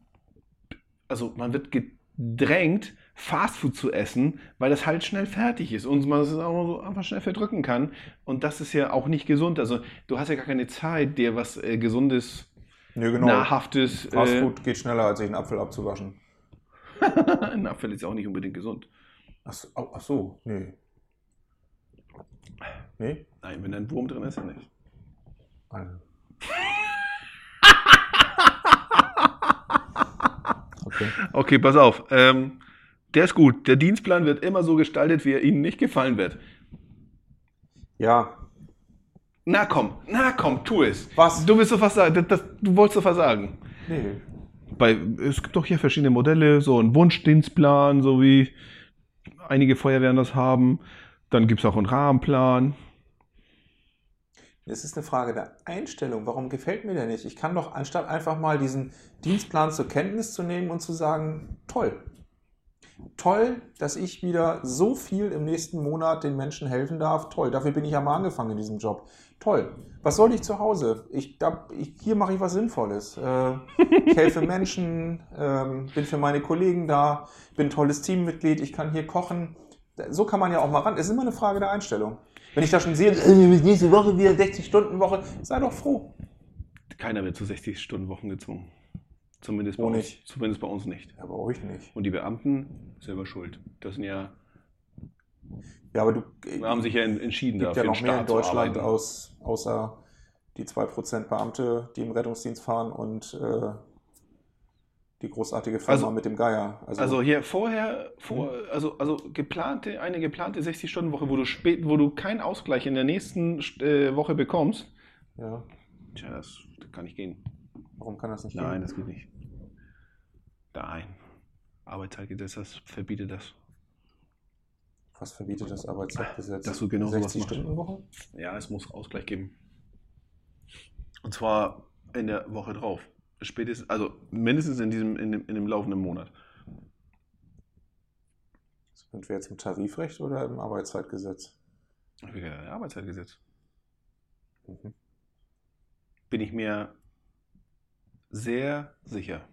also man wird gedrängt, Fastfood zu essen, weil das halt schnell fertig ist und man es auch so einfach schnell verdrücken kann. Und das ist ja auch nicht gesund. Also du hast ja gar keine Zeit, dir was äh, Gesundes, Nö, genau. Nahrhaftes. Äh, Fastfood geht schneller, als sich einen Apfel abzuwaschen. [LAUGHS] ein Apfel ist ja auch nicht unbedingt gesund. Ach so, ach so nee. Nee? Nein, wenn da ein Wurm drin ist, ja nicht. Also. Okay. Okay, pass auf. Ähm, der ist gut. Der Dienstplan wird immer so gestaltet, wie er Ihnen nicht gefallen wird. Ja, Na komm, na komm, tu es. Was? Du willst doch was sagen. Das, das, du wolltest doch was sagen. nee. Bei, es gibt doch hier verschiedene Modelle, so ein Wunschdienstplan, so wie einige Feuerwehren das haben. Dann gibt es auch einen Rahmenplan. Es ist eine Frage der Einstellung. Warum gefällt mir der nicht? Ich kann doch, anstatt einfach mal diesen Dienstplan zur Kenntnis zu nehmen und zu sagen, toll. Toll, dass ich wieder so viel im nächsten Monat den Menschen helfen darf. Toll, dafür bin ich ja mal angefangen in diesem Job. Toll. Was soll ich zu Hause? Ich, da, ich, hier mache ich was Sinnvolles. Äh, ich helfe [LAUGHS] Menschen, ähm, bin für meine Kollegen da, bin ein tolles Teammitglied, ich kann hier kochen. So kann man ja auch mal ran. Es ist immer eine Frage der Einstellung. Wenn ich da schon sehe, äh, nächste Woche wieder 60-Stunden-Woche, sei doch froh. Keiner wird zu 60-Stunden-Wochen gezwungen. Zumindest bei, Wo uns, nicht? zumindest bei uns nicht. Ja, bei euch nicht. Und die Beamten selber schuld. Das sind ja, Ja, aber du haben sich ja en- entschieden, gibt da ja für den noch mehr in Deutschland aus, außer die 2% Beamte, die im Rettungsdienst fahren und äh, Die großartige Firma Also- mit dem Geier. Also hier vorher, vor, also, also geplante, eine geplante 60-Stunden-Woche, wo du spät, wo du keinen Ausgleich in der nächsten äh, Woche bekommst. ja, Tja, das kann nicht gehen. warum kann das nicht Nein, gehen? das geht nicht. Nein. Arbeitszeitgesetz, das verbietet das. Was verbietet das Arbeitszeitgesetz? Dass du genau sowas 60 machst. Stunden Woche? Ja, es muss Ausgleich geben. Und zwar in der Woche drauf. Spätestens, also mindestens in diesem, in dem, in dem laufenden Monat. Sind wir jetzt im Tarifrecht oder im Arbeitszeitgesetz? Wie gesagt, Arbeitszeitgesetz. Mhm. Bin ich mir sehr sicher.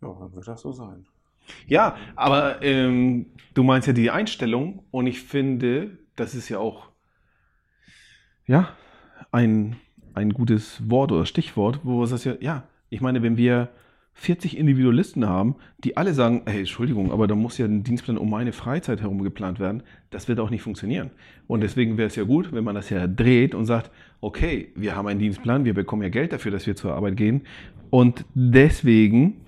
Ja, dann wird das so sein. Ja, aber ähm, du meinst ja die Einstellung und ich finde, das ist ja auch ja ein, ein gutes Wort oder Stichwort, wo es das ja, ja, ich meine, wenn wir 40 Individualisten haben, die alle sagen, hey, Entschuldigung, aber da muss ja ein Dienstplan um meine Freizeit herum geplant werden, das wird auch nicht funktionieren. Und deswegen wäre es ja gut, wenn man das ja dreht und sagt, okay, wir haben einen Dienstplan, wir bekommen ja Geld dafür, dass wir zur Arbeit gehen und deswegen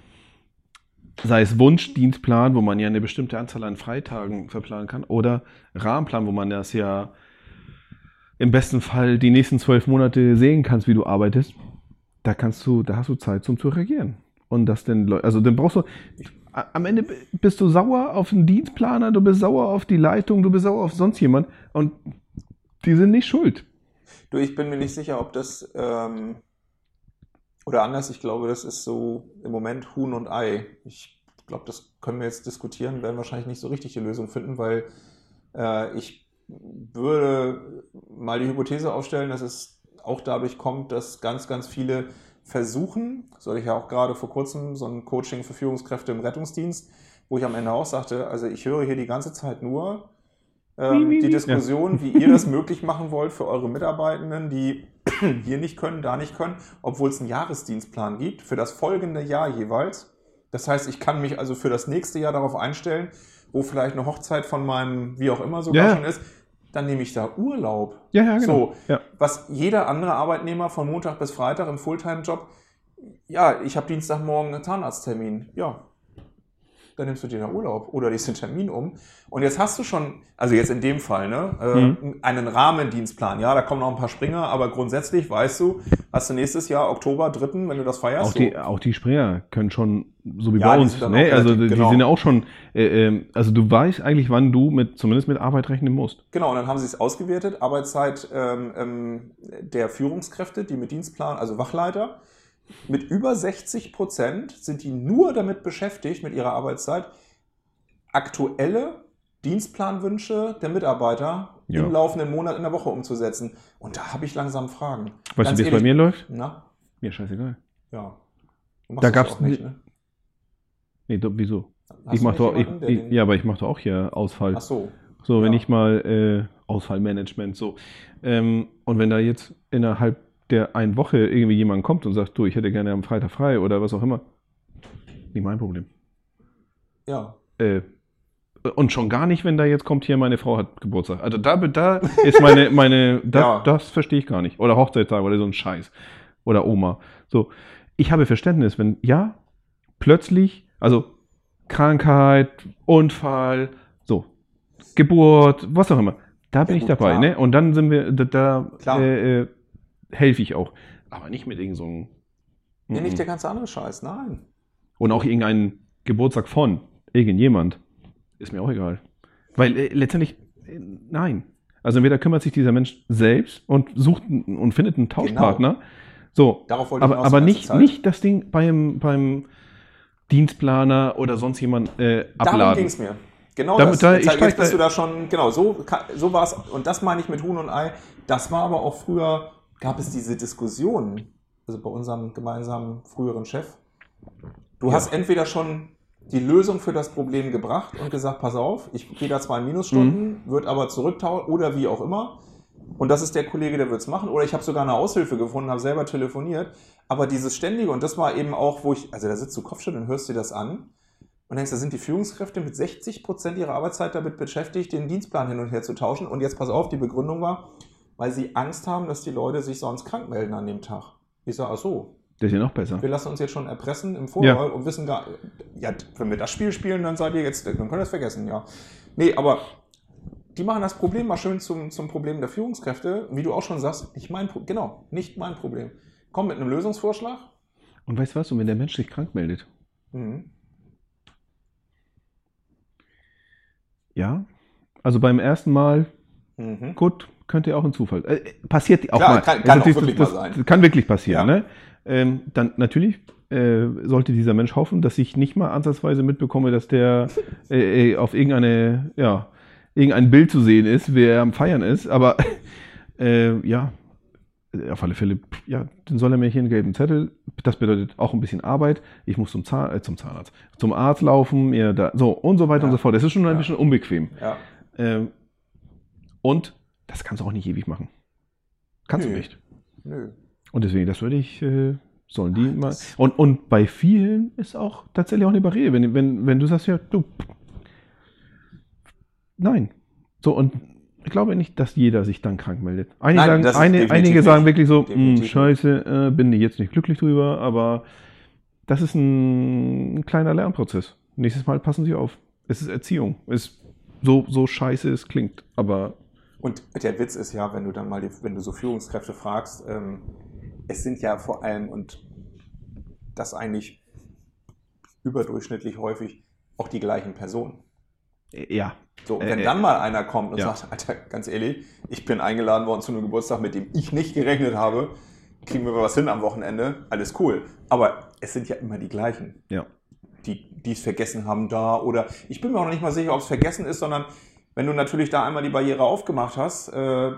sei es Wunschdienstplan, wo man ja eine bestimmte Anzahl an Freitagen verplanen kann, oder Rahmenplan, wo man das ja im besten Fall die nächsten zwölf Monate sehen kannst, wie du arbeitest, da kannst du, da hast du Zeit zum zu reagieren. Und das denn, also dann brauchst du, am Ende bist du sauer auf den Dienstplaner, du bist sauer auf die Leitung, du bist sauer auf sonst jemand und die sind nicht schuld. Du, ich bin mir nicht sicher, ob das ähm, oder anders, ich glaube, das ist so im Moment Huhn und Ei. Ich glaube, das können wir jetzt diskutieren, werden wahrscheinlich nicht so richtig die Lösung finden, weil äh, ich würde mal die Hypothese aufstellen, dass es auch dadurch kommt, dass ganz, ganz viele versuchen, so hatte ich ja auch gerade vor kurzem so ein Coaching für Führungskräfte im Rettungsdienst, wo ich am Ende auch sagte, also ich höre hier die ganze Zeit nur ähm, die? Diskussion, wie ihr das möglich machen wollt für eure Mitarbeitenden, die [CLEARS THROAT] hier nicht können, da nicht können, obwohl es einen Jahresdienstplan gibt, für das folgende Jahr jeweils. Das heißt, ich kann mich also für das nächste Jahr darauf einstellen, wo vielleicht eine Hochzeit von meinem, wie auch immer sogar Ja. schon ist, dann nehme ich da Urlaub. Ja, ja, So, Ja. was jeder andere Arbeitnehmer von Montag bis Freitag im Fulltime-Job, ja, ich habe Dienstagmorgen einen Zahnarzttermin. Ja, dann nimmst du dir da Urlaub oder legst den Termin um. Und jetzt hast du schon, also jetzt in dem Fall, ne, äh, Mhm. einen Rahmendienstplan. Ja, da kommen noch ein paar Springer, aber grundsätzlich weißt du, hast du nächstes Jahr Oktober 3., wenn du das feierst. Auch die, auch die Springer können schon, so wie Ja, bei uns, ne? also relativ- die genau. sind ja auch schon, äh, ähm, also du weißt eigentlich, wann du mit, zumindest mit Arbeit rechnen musst. Genau, und dann haben sie es ausgewertet. Arbeitszeit ähm, ähm, der Führungskräfte, die mit Dienstplan, also Wachleiter, mit über 60 Prozent sind die nur damit beschäftigt, mit ihrer Arbeitszeit, aktuelle Dienstplanwünsche der Mitarbeiter Ja. im laufenden Monat in der Woche umzusetzen. Und da habe ich langsam Fragen. Weißt Ganz du, wie es bei mir läuft? Na, Mir scheißegal. ja. Du Da gab's auch nicht, ne- ne? Nee, do, wieso? Hast ich du mach nicht doch, ich, ich, ja, aber ich mache doch auch hier Ausfall. Ach so. So, wenn Ja. ich mal äh, Ausfallmanagement so. Ähm, und wenn da jetzt innerhalb der einen Woche irgendwie jemand kommt und sagt, du, ich hätte gerne am Freitag frei oder was auch immer, nicht mein Problem. Ja. Äh, und schon gar nicht, wenn da jetzt kommt, hier meine Frau hat Geburtstag. Also da, da ist meine, meine, [LAUGHS] da, Ja. das verstehe ich gar nicht. Oder Hochzeitstag oder so ein Scheiß. Oder Oma. So, ich habe Verständnis, wenn, ja, plötzlich, also Krankheit, Unfall, so, Geburt, was auch immer. Da bin Ja, ich gut, dabei, klar. ne? Und dann sind wir, da, da Klar. äh, äh, helfe ich auch. Aber nicht mit irgend so einem. Nee, nicht der ganze andere Scheiß, nein. Und auch irgendein Geburtstag von irgendjemand. Ist mir auch egal. Weil äh, letztendlich, äh, nein. Also entweder kümmert sich dieser Mensch selbst und sucht und findet einen Tauschpartner. So, Darauf wollte aber, ich aber ganze nicht, Zeit. nicht das Ding beim, beim Dienstplaner oder sonst jemand äh, Darum abladen. ging es mir. Genau Damit- das. da- jetzt ich jetzt bist da- du da schon, genau, so, so war es. Und das meine ich mit Huhn und Ei. Das war aber auch früher, gab es diese Diskussionen, also bei unserem gemeinsamen früheren Chef. Du Ja. hast entweder schon die Lösung für das Problem gebracht und gesagt, pass auf, ich gehe da zwei Minusstunden, Mhm. wird aber zurücktauschen oder wie auch immer. Und das ist der Kollege, der wird es machen. Oder ich habe sogar eine Aushilfe gefunden, habe selber telefoniert. Aber dieses ständige, und das war eben auch, wo ich, also da sitzt du Kopfschütteln und hörst dir das an und denkst, da sind die Führungskräfte mit 60 Prozent ihrer Arbeitszeit damit beschäftigt, den Dienstplan hin und her zu tauschen. Und jetzt pass auf, die Begründung war, weil sie Angst haben, dass die Leute sich sonst krank melden an dem Tag. Ich sage, ach so. Das ist ja noch besser. Wir lassen uns jetzt schon erpressen im Vorwahl und wissen gar, ja, wenn wir das Spiel spielen, dann seid ihr jetzt, dann könnt ihr es vergessen, ja. Nee, aber die machen das Problem mal schön zum, zum Problem der Führungskräfte. Wie du auch schon sagst, nicht mein Problem. Genau, nicht mein Problem. Komm mit einem Lösungsvorschlag. Und weißt du was? Und wenn der Mensch sich krank meldet, Mhm. ja, also beim ersten Mal, Mhm. gut, könnte ja auch ein Zufall. Äh, passiert auch Klar, mal. kann- kann auch wirklich das, mal sein. Kann wirklich passieren, Ja. ne? Ähm, dann natürlich äh, sollte dieser Mensch hoffen, dass ich nicht mal ansatzweise mitbekomme, dass der äh, äh, auf irgendeine, ja, irgendein Bild zu sehen ist, wer am Feiern ist. Aber äh, ja, auf alle Fälle, ja, dann soll er mir hier einen gelben Zettel. Das bedeutet auch ein bisschen Arbeit. Ich muss zum, Zahn, äh, zum Zahnarzt, zum Arzt laufen, mir da, so und so weiter Ja. und so fort. Das ist schon ein Ja. bisschen unbequem. Ja. Ähm, und das kannst du auch nicht ewig machen. Kannst Nö. du nicht. Nö. Und deswegen, das würde ich, äh, sollen die Ach, mal. Und, und bei vielen ist auch tatsächlich auch eine Barriere. Wenn, wenn, wenn du sagst, ja, du. Nein. So, und ich glaube nicht, dass jeder sich dann krank meldet. Einige, Nein, sagen, eine, einige sagen wirklich so, "Hm, scheiße, äh, bin ich jetzt nicht glücklich drüber, aber das ist ein, ein kleiner Lernprozess. Nächstes Mal passen Sie auf. Es ist Erziehung. Es so, so scheiße es klingt, aber Und der Witz ist ja, wenn du dann mal, die, wenn du so Führungskräfte fragst, ähm, es sind ja vor allem und das eigentlich überdurchschnittlich häufig auch die gleichen Personen. äh, ja. So, und Äh, wenn äh, dann mal einer kommt und ja. sagt, Alter, ganz ehrlich, ich bin eingeladen worden zu einem Geburtstag, mit dem ich nicht gerechnet habe, kriegen wir was hin am Wochenende, alles cool. Aber es sind ja immer die gleichen, Ja. die die es vergessen haben da oder ich bin mir auch noch nicht mal sicher, ob es vergessen ist, sondern wenn du natürlich da einmal die Barriere aufgemacht hast äh,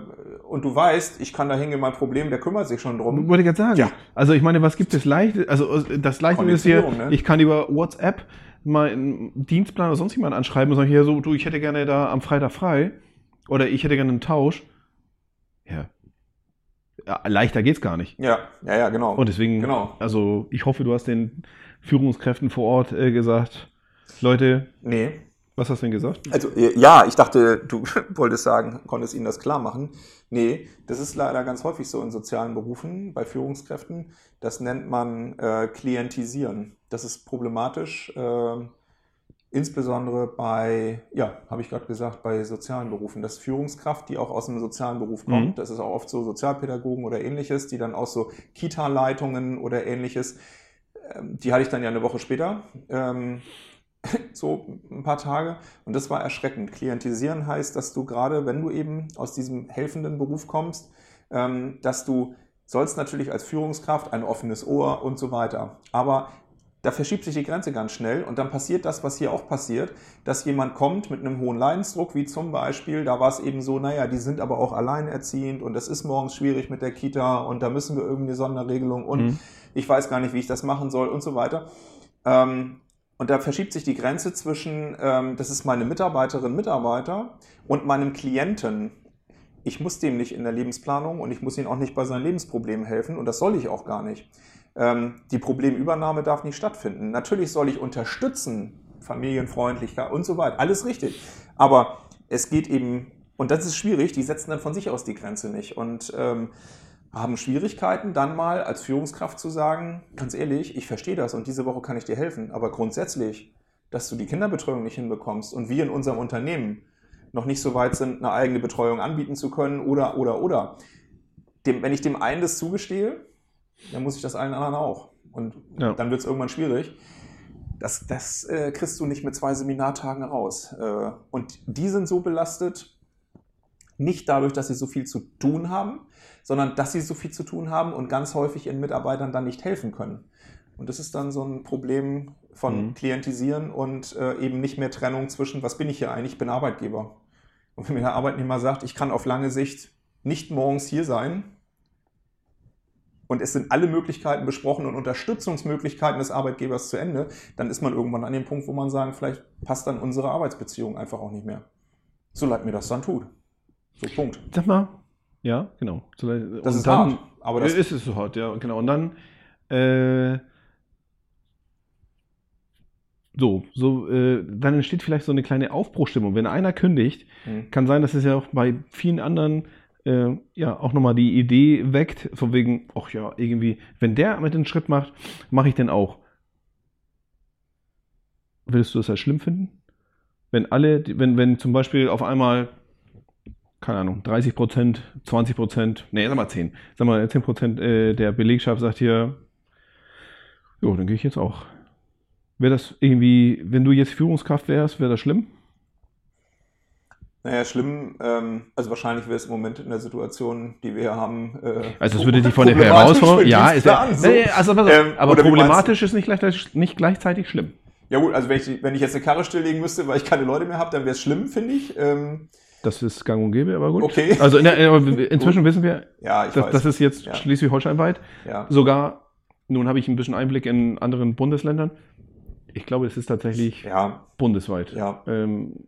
und du weißt, ich kann da hingehen, mein Problem, der kümmert sich schon drum. Wollte ich gerade sagen. Ja. Also ich meine, was gibt es leicht? Also das Leichte ist hier, ne? ich kann über WhatsApp mal einen Dienstplan oder sonst jemanden anschreiben und sagen, hier so, du, ich hätte gerne da am Freitag frei oder ich hätte gerne einen Tausch. Ja. ja leichter geht's gar nicht. Ja, ja, ja, genau. Und deswegen, Genau. also ich hoffe, du hast den Führungskräften vor Ort äh, gesagt, Leute, nee, was hast du denn gesagt? Also äh, ja, ich dachte, du [LAUGHS] wolltest sagen, konntest ihnen das klar machen. Nee, das ist leider ganz häufig so in sozialen Berufen, bei Führungskräften. Das nennt man äh, Klientisieren. Das ist problematisch, äh, insbesondere bei, ja, habe ich gerade gesagt, bei sozialen Berufen. Das Führungskraft, die auch aus einem sozialen Beruf kommt, Mhm. das ist auch oft so Sozialpädagogen oder ähnliches, die dann auch so Kita-Leitungen oder ähnliches, ähm, die hatte ich dann ja eine Woche später. Ähm, [LAUGHS] so ein paar Tage. Und das war erschreckend. Klientisieren heißt, dass du gerade, wenn du eben aus diesem helfenden Beruf kommst, ähm, dass du sollst natürlich als Führungskraft ein offenes Ohr und so weiter. Aber da verschiebt sich die Grenze ganz schnell und dann passiert das, was hier auch passiert, dass jemand kommt mit einem hohen Leidensdruck, wie zum Beispiel, da war es eben so, naja, die sind aber auch alleinerziehend und das ist morgens schwierig mit der Kita und da müssen wir irgendwie eine Sonderregelung und Mhm. ich weiß gar nicht, wie ich das machen soll und so weiter. Ähm, und da verschiebt sich die Grenze zwischen, ähm, das ist meine Mitarbeiterin, Mitarbeiter und meinem Klienten. Ich muss dem nicht in der Lebensplanung und ich muss ihm auch nicht bei seinen Lebensproblemen helfen und das soll ich auch gar nicht. Ähm, die Problemübernahme darf nicht stattfinden. Natürlich soll ich unterstützen, Familienfreundlichkeit und so weiter, alles richtig. Aber es geht eben, und das ist schwierig, die setzen dann von sich aus die Grenze nicht und ähm, haben Schwierigkeiten, dann mal als Führungskraft zu sagen, ganz ehrlich, ich verstehe das und diese Woche kann ich dir helfen, aber grundsätzlich, dass du die Kinderbetreuung nicht hinbekommst und wir in unserem Unternehmen noch nicht so weit sind, eine eigene Betreuung anbieten zu können oder, oder, oder. Dem, wenn ich dem einen das zugestehe, dann muss ich das allen anderen auch. Und Ja. dann wird es irgendwann schwierig. Das, das äh, kriegst du nicht mit zwei Seminartagen raus. Äh, und die sind so belastet, nicht dadurch, dass sie so viel zu tun haben, sondern dass sie so viel zu tun haben und ganz häufig ihren Mitarbeitern dann nicht helfen können. Und das ist dann so ein Problem von Mhm. Klientisieren und äh, eben nicht mehr Trennung zwischen, was bin ich hier eigentlich, ich bin Arbeitgeber. Und wenn mir der Arbeitnehmer sagt, ich kann auf lange Sicht nicht morgens hier sein und es sind alle Möglichkeiten besprochen und Unterstützungsmöglichkeiten des Arbeitgebers zu Ende, dann ist man irgendwann an dem Punkt, wo man sagen, vielleicht passt dann unsere Arbeitsbeziehung einfach auch nicht mehr. So leid mir das dann tut. So, Punkt. Sag mal, ja, genau. So, und Das ist dann, hart, aber das- ist es so hart, ja, genau. Und dann äh, so, so, äh, dann entsteht vielleicht so eine kleine Aufbruchstimmung. Wenn einer kündigt, Hm. kann sein, dass es ja auch bei vielen anderen äh, ja auch nochmal die Idee weckt, von wegen, ach ja, irgendwie, wenn der mit den Schritt macht, mache ich den auch. Würdest du das als schlimm finden? Wenn alle, wenn, wenn zum Beispiel auf einmal, keine Ahnung, 30 Prozent, 20 Prozent, nee, sag mal 10, sag mal 10 Prozent äh, der Belegschaft sagt hier, jo, dann gehe ich jetzt auch. Wäre das irgendwie, wenn du jetzt Führungskraft wärst, wäre das schlimm? Naja, schlimm, ähm, also wahrscheinlich wäre es im Moment in der Situation, die wir hier haben. Äh, Also es würde dich von der problematisch Herausforderung, ja, ist ja, so. nee, also, pass auf, Ähm, aber problematisch ist nicht gleichzeitig, nicht gleichzeitig schlimm. Ja gut, also wenn ich, wenn ich jetzt eine Karre stilllegen müsste, weil ich keine Leute mehr habe, dann wäre es schlimm, finde ich. Ähm, Das ist gang und gäbe, aber gut. Okay. Also in der, inzwischen wissen wir, ja, ich das, weiß. das ist jetzt Ja. Schleswig-Holstein-weit. ja. Sogar, nun habe ich ein bisschen Einblick in anderen Bundesländern. Ich glaube, es ist tatsächlich ja, bundesweit. ja. Ähm,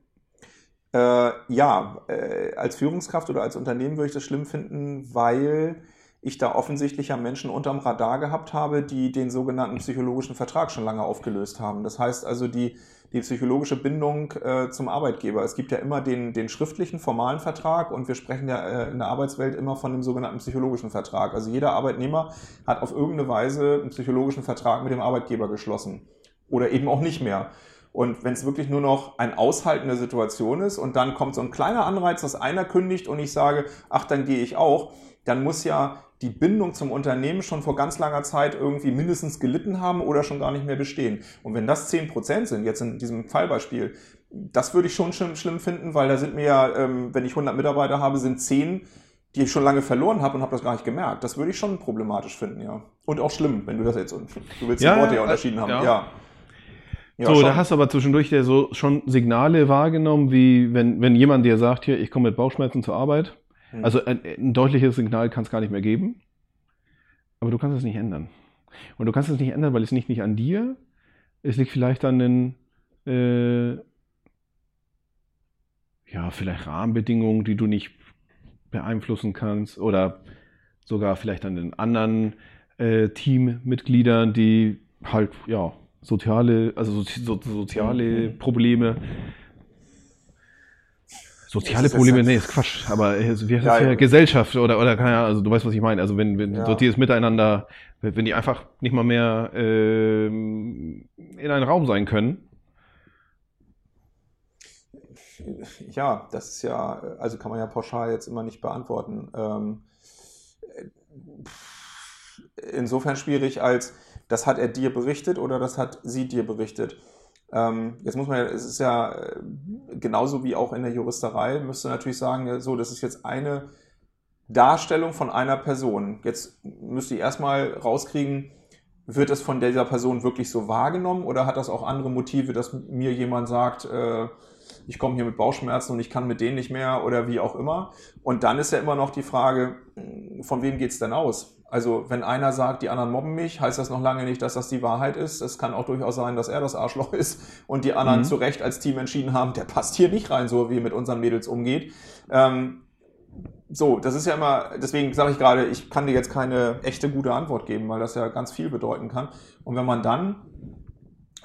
Äh, ja, äh, als Führungskraft oder als Unternehmen würde ich das schlimm finden, weil ich da offensichtlich ja Menschen unterm Radar gehabt habe, die den sogenannten psychologischen Vertrag schon lange aufgelöst haben. Das heißt also die, die psychologische Bindung äh, zum Arbeitgeber. Es gibt ja immer den, den schriftlichen, formalen Vertrag und wir sprechen ja äh, in der Arbeitswelt immer von dem sogenannten psychologischen Vertrag. Also jeder Arbeitnehmer hat auf irgendeine Weise einen psychologischen Vertrag mit dem Arbeitgeber geschlossen oder eben auch nicht mehr. Und wenn es wirklich nur noch ein Aushalten der Situation ist und dann kommt so ein kleiner Anreiz, dass einer kündigt und ich sage, ach, dann gehe ich auch, dann muss ja die Bindung zum Unternehmen schon vor ganz langer Zeit irgendwie mindestens gelitten haben oder schon gar nicht mehr bestehen. Und wenn das 10% sind, jetzt in diesem Fallbeispiel, das würde ich schon schlimm, schlimm finden, weil da sind mir ja, ähm, wenn ich 100 Mitarbeiter habe, sind 10, die ich schon lange verloren habe und habe das gar nicht gemerkt. Das würde ich schon problematisch finden, ja. Und auch schlimm, wenn du das jetzt, du willst Ja, die Worte ja äh, unterschieden haben, ja. ja. Ja, so, schon. da hast du aber zwischendurch ja so schon Signale wahrgenommen, wie wenn, wenn jemand dir sagt, hier, ich komme mit Bauchschmerzen zur Arbeit. Hm. Also ein, ein deutliches Signal kann es gar nicht mehr geben. Aber du kannst es nicht ändern. Und du kannst es nicht ändern, weil es liegt nicht an dir. Es liegt vielleicht an den, äh, ja, vielleicht Rahmenbedingungen, die du nicht beeinflussen kannst. Oder sogar vielleicht an den anderen äh, Teammitgliedern, die halt, ja, soziale, also so, so, soziale Mhm. Probleme. Soziale Probleme, nee, ist Quatsch, aber äh, wie heißt Ja, das ja, ja. Gesellschaft oder, oder keine Ahnung, also du weißt, was ich meine. Also wenn, wenn Ja. sortiertes Miteinander, wenn die einfach nicht mal mehr ähm, in einem Raum sein können. Ja, das ist ja, also kann man ja pauschal jetzt immer nicht beantworten. Ähm, insofern schwierig als, das hat er dir berichtet oder das hat sie dir berichtet. Ähm, jetzt muss man ja, es ist ja äh, genauso wie auch in der Juristerei, müsste natürlich sagen, so, das ist jetzt eine Darstellung von einer Person. Jetzt müsste ich erstmal rauskriegen, wird es von dieser Person wirklich so wahrgenommen oder hat das auch andere Motive, dass mir jemand sagt, äh, ich komme hier mit Bauchschmerzen und ich kann mit denen nicht mehr oder wie auch immer. Und dann ist ja immer noch die Frage, von wem geht's denn aus? Also wenn einer sagt, die anderen mobben mich, heißt das noch lange nicht, dass das die Wahrheit ist. Es kann auch durchaus sein, dass er das Arschloch [LAUGHS] ist und die anderen Mhm. zu Recht als Team entschieden haben, der passt hier nicht rein, so wie er mit unseren Mädels umgeht. Ähm, so, das ist ja immer, deswegen sage ich gerade, ich kann dir jetzt keine echte gute Antwort geben, weil das ja ganz viel bedeuten kann. Und wenn man dann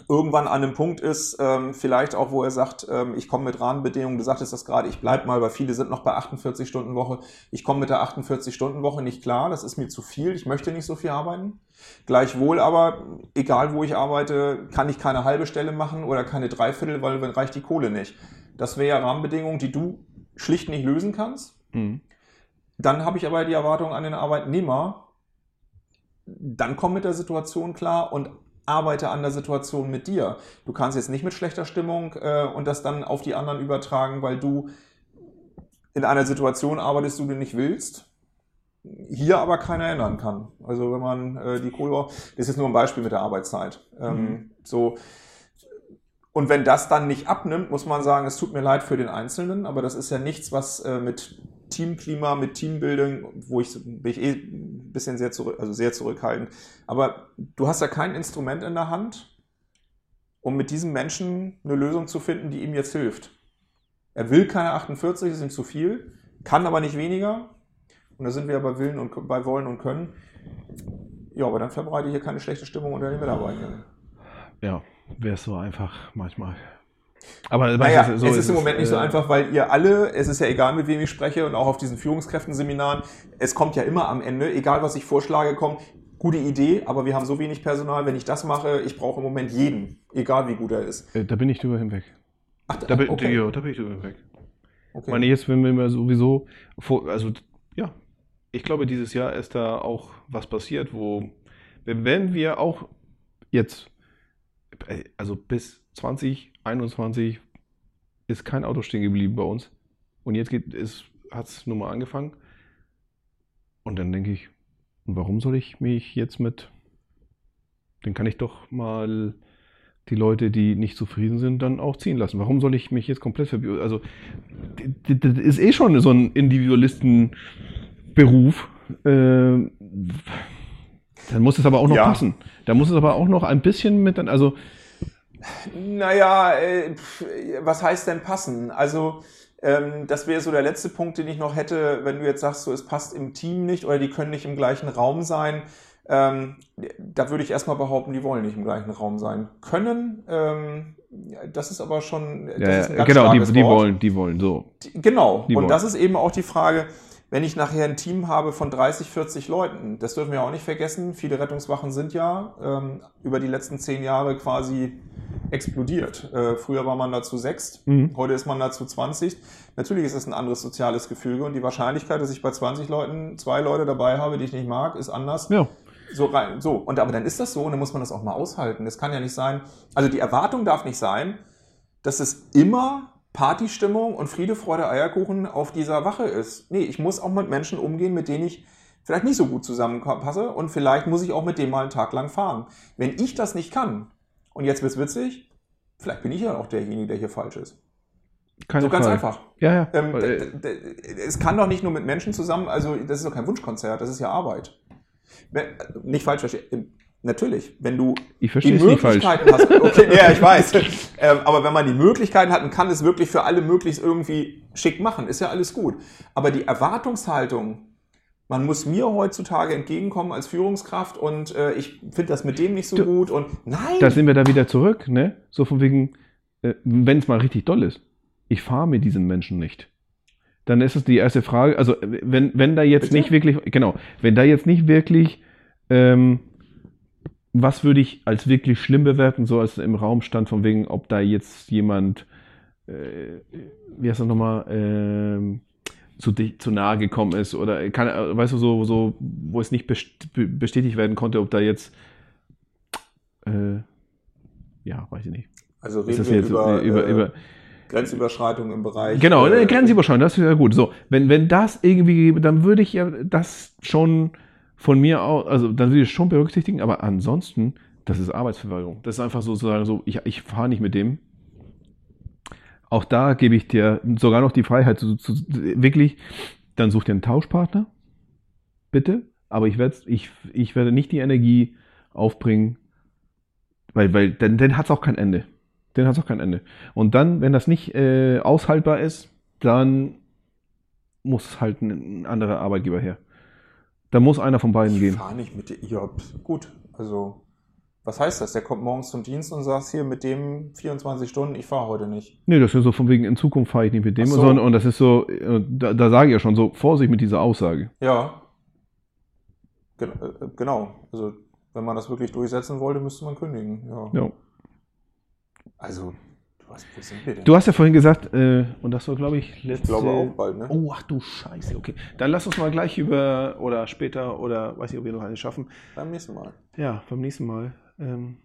irgendwann an einem Punkt ist, ähm, vielleicht auch, wo er sagt, ähm, ich komme mit Rahmenbedingungen, du sagtest das gerade, ich bleib mal, weil viele sind noch bei 48 Stunden Woche, ich komme mit der 48 Stunden Woche nicht klar, das ist mir zu viel, ich möchte nicht so viel arbeiten. Gleichwohl aber, egal wo ich arbeite, kann ich keine halbe Stelle machen oder keine Dreiviertel, weil dann reicht die Kohle nicht. Das wäre ja Rahmenbedingungen, die du schlicht nicht lösen kannst. Mhm. Dann habe ich aber die Erwartung an den Arbeitnehmer, dann komm mit der Situation klar und arbeite an der Situation mit dir. Du kannst jetzt nicht mit schlechter Stimmung äh, und das dann auf die anderen übertragen, weil du in einer Situation arbeitest, die du nicht willst. Hier aber keiner ändern kann. Also wenn man äh, die Kohle, das ist nur ein Beispiel mit der Arbeitszeit. Ähm, so und wenn das dann nicht abnimmt, muss man sagen, es tut mir leid für den Einzelnen, aber das ist ja nichts, was äh, mit Teamklima, mit Teambildung, wo ich bin ich eh ein bisschen sehr zurück, also sehr zurückhaltend. Aber du hast ja kein Instrument in der Hand, um mit diesem Menschen eine Lösung zu finden, die ihm jetzt hilft. Er will keine 48, das ist ihm zu viel, kann aber nicht weniger. Und da sind wir ja bei Willen und bei Wollen und Können. Ja, aber dann verbreite ich hier keine schlechte Stimmung unter den Mitarbeitern. Ja, wäre es so einfach manchmal. Aber Naja, du, es ist im Moment nicht so äh, einfach, weil ihr alle, es ist ja egal, mit wem ich spreche und auch auf diesen Führungskräftenseminaren, es kommt ja immer am Ende, egal was ich vorschlage, kommt, gute Idee, aber wir haben so wenig Personal, wenn ich das mache, ich brauche im Moment jeden, egal wie gut er ist. äh, Da bin ich drüber hinweg. Ach, Da bin, okay. ja, da bin ich drüber hinweg. okay. Ich meine, jetzt, wenn wir sowieso, vor, also ja, ich glaube, dieses Jahr ist da auch was passiert, wo, wenn wir auch jetzt, äh, also bis 2021 ist kein Auto stehen geblieben bei uns. Und jetzt hat es nun mal angefangen. Und dann denke ich, warum soll ich mich jetzt mit, dann kann ich doch mal die Leute, die nicht zufrieden sind, dann auch ziehen lassen. Warum soll ich mich jetzt komplett verbieten? Also, das ist eh schon so ein Individualistenberuf. Äh, dann muss es aber auch noch Ja. passen. Da muss es aber auch noch ein bisschen mit, also, Naja, äh, was heißt denn passen? Also, ähm, das wäre so der letzte Punkt, den ich noch hätte, wenn du jetzt sagst, so es passt im Team nicht oder die können nicht im gleichen Raum sein. Ähm, da würde ich erstmal behaupten, die wollen nicht im gleichen Raum sein. Können, ähm, das ist aber schon, das ja, ist ein ganz genau, die, die wollen, die wollen, so. Die- Genau. Die und wollen. das ist eben auch die Frage, wenn ich nachher ein Team habe von 30, 40 Leuten, das dürfen wir auch nicht vergessen, viele Rettungswachen sind ja ähm, über die letzten zehn Jahre quasi explodiert. Äh, früher war man dazu sechs, Mhm. heute ist man dazu 20. Natürlich ist es ein anderes soziales Gefüge und die Wahrscheinlichkeit, dass ich bei 20 Leuten zwei Leute dabei habe, die ich nicht mag, ist anders. Ja. So rein, so. Und aber dann ist das so und dann muss man das auch mal aushalten. Das kann ja nicht sein. Also die Erwartung darf nicht sein, dass es immer Partystimmung und Friede, Freude, Eierkuchen auf dieser Wache ist. Nee, ich muss auch mit Menschen umgehen, mit denen ich vielleicht nicht so gut zusammenpasse und vielleicht muss ich auch mit denen mal einen Tag lang fahren. Wenn ich das nicht kann, und jetzt wird's witzig, vielleicht bin ich ja auch derjenige, der hier falsch ist. Keine So ganz Frage. einfach. Ja, ja. Ähm, d- es kann doch nicht nur mit Menschen zusammen, also das ist doch kein Wunschkonzert, das ist ja Arbeit. Nicht falsch verstehen. Natürlich, wenn du ich die. Möglichkeiten hast. Okay, ja, ich weiß. ähm, aber wenn man die Möglichkeiten hat und kann es wirklich für alle möglichst irgendwie schick machen, ist ja alles gut. Aber die Erwartungshaltung, man muss mir heutzutage entgegenkommen als Führungskraft und äh, ich finde das mit dem nicht so Du- gut und nein. Da sind wir da wieder zurück, ne? So von wegen, äh, wenn es mal richtig doll ist, ich fahre mit diesen Menschen nicht. Dann ist es die erste Frage, also wenn, wenn da jetzt Bitte? nicht wirklich, genau, wenn da jetzt nicht wirklich, ähm, was würde ich als wirklich schlimm bewerten, so als im Raum stand, von wegen, ob da jetzt jemand, äh, wie heißt das nochmal, ähm, zu, zu nahe gekommen ist oder kann, äh, weißt du, so, so, wo es nicht best- be- bestätigt werden konnte, ob da jetzt, äh, ja, weiß ich nicht. also reden wir über, über, äh, über Grenzüberschreitung im Bereich. genau, äh, äh, Grenzüberschreitung, das ist ja gut. So, wenn, wenn das irgendwie, dann würde ich ja das schon von mir aus, also dann würde ich es schon berücksichtigen, aber ansonsten, das ist Arbeitsverweigerung. Das ist einfach sozusagen so, ich, ich fahre nicht mit dem. Auch da gebe ich dir sogar noch die Freiheit, zu, zu, wirklich, dann such dir einen Tauschpartner, bitte, aber ich, werd's, ich, ich werde nicht die Energie aufbringen, weil, weil dann, dann hat es auch kein Ende. Dann hat es auch kein Ende. Und dann, wenn das nicht äh, aushaltbar ist, dann muss halt ein, ein anderer Arbeitgeber her. Da muss einer von beiden Ich gehen. fahre nicht mit dir. Ja, gut. Also, was heißt das? Der kommt morgens zum Dienst und sagt hier mit dem 24 Stunden, ich fahre heute nicht. Nee, das ist so von wegen, in Zukunft fahre ich nicht mit dem. So. Sondern, und das ist so, äh, da, da sage ich ja schon so, Vorsicht mit dieser Aussage. Ja. Gen äh, genau. Also, wenn man das wirklich durchsetzen wollte, müsste man kündigen. Ja. Ja. Also, was? Du hast ja vorhin gesagt, äh, und das war, glaube ich, letzte... ich glaube auch bald, ne? Oh, ach du Scheiße, okay. Dann lass uns mal gleich über, oder später, oder weiß nicht, ob wir noch eine schaffen. Beim nächsten Mal. Ja, beim nächsten Mal. Ähm,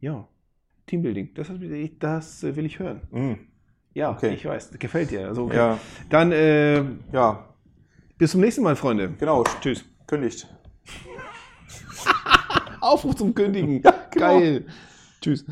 ja, Teambuilding, das, das äh, will ich hören. Mhm. Ja, Okay. ich weiß, gefällt dir. Also, okay. Ja, Dann äh, ja, bis zum nächsten Mal, Freunde. genau. Tschüss. Kündigt. [LAUGHS] Aufruf zum Kündigen. Ja, genau. Geil. Tschüss.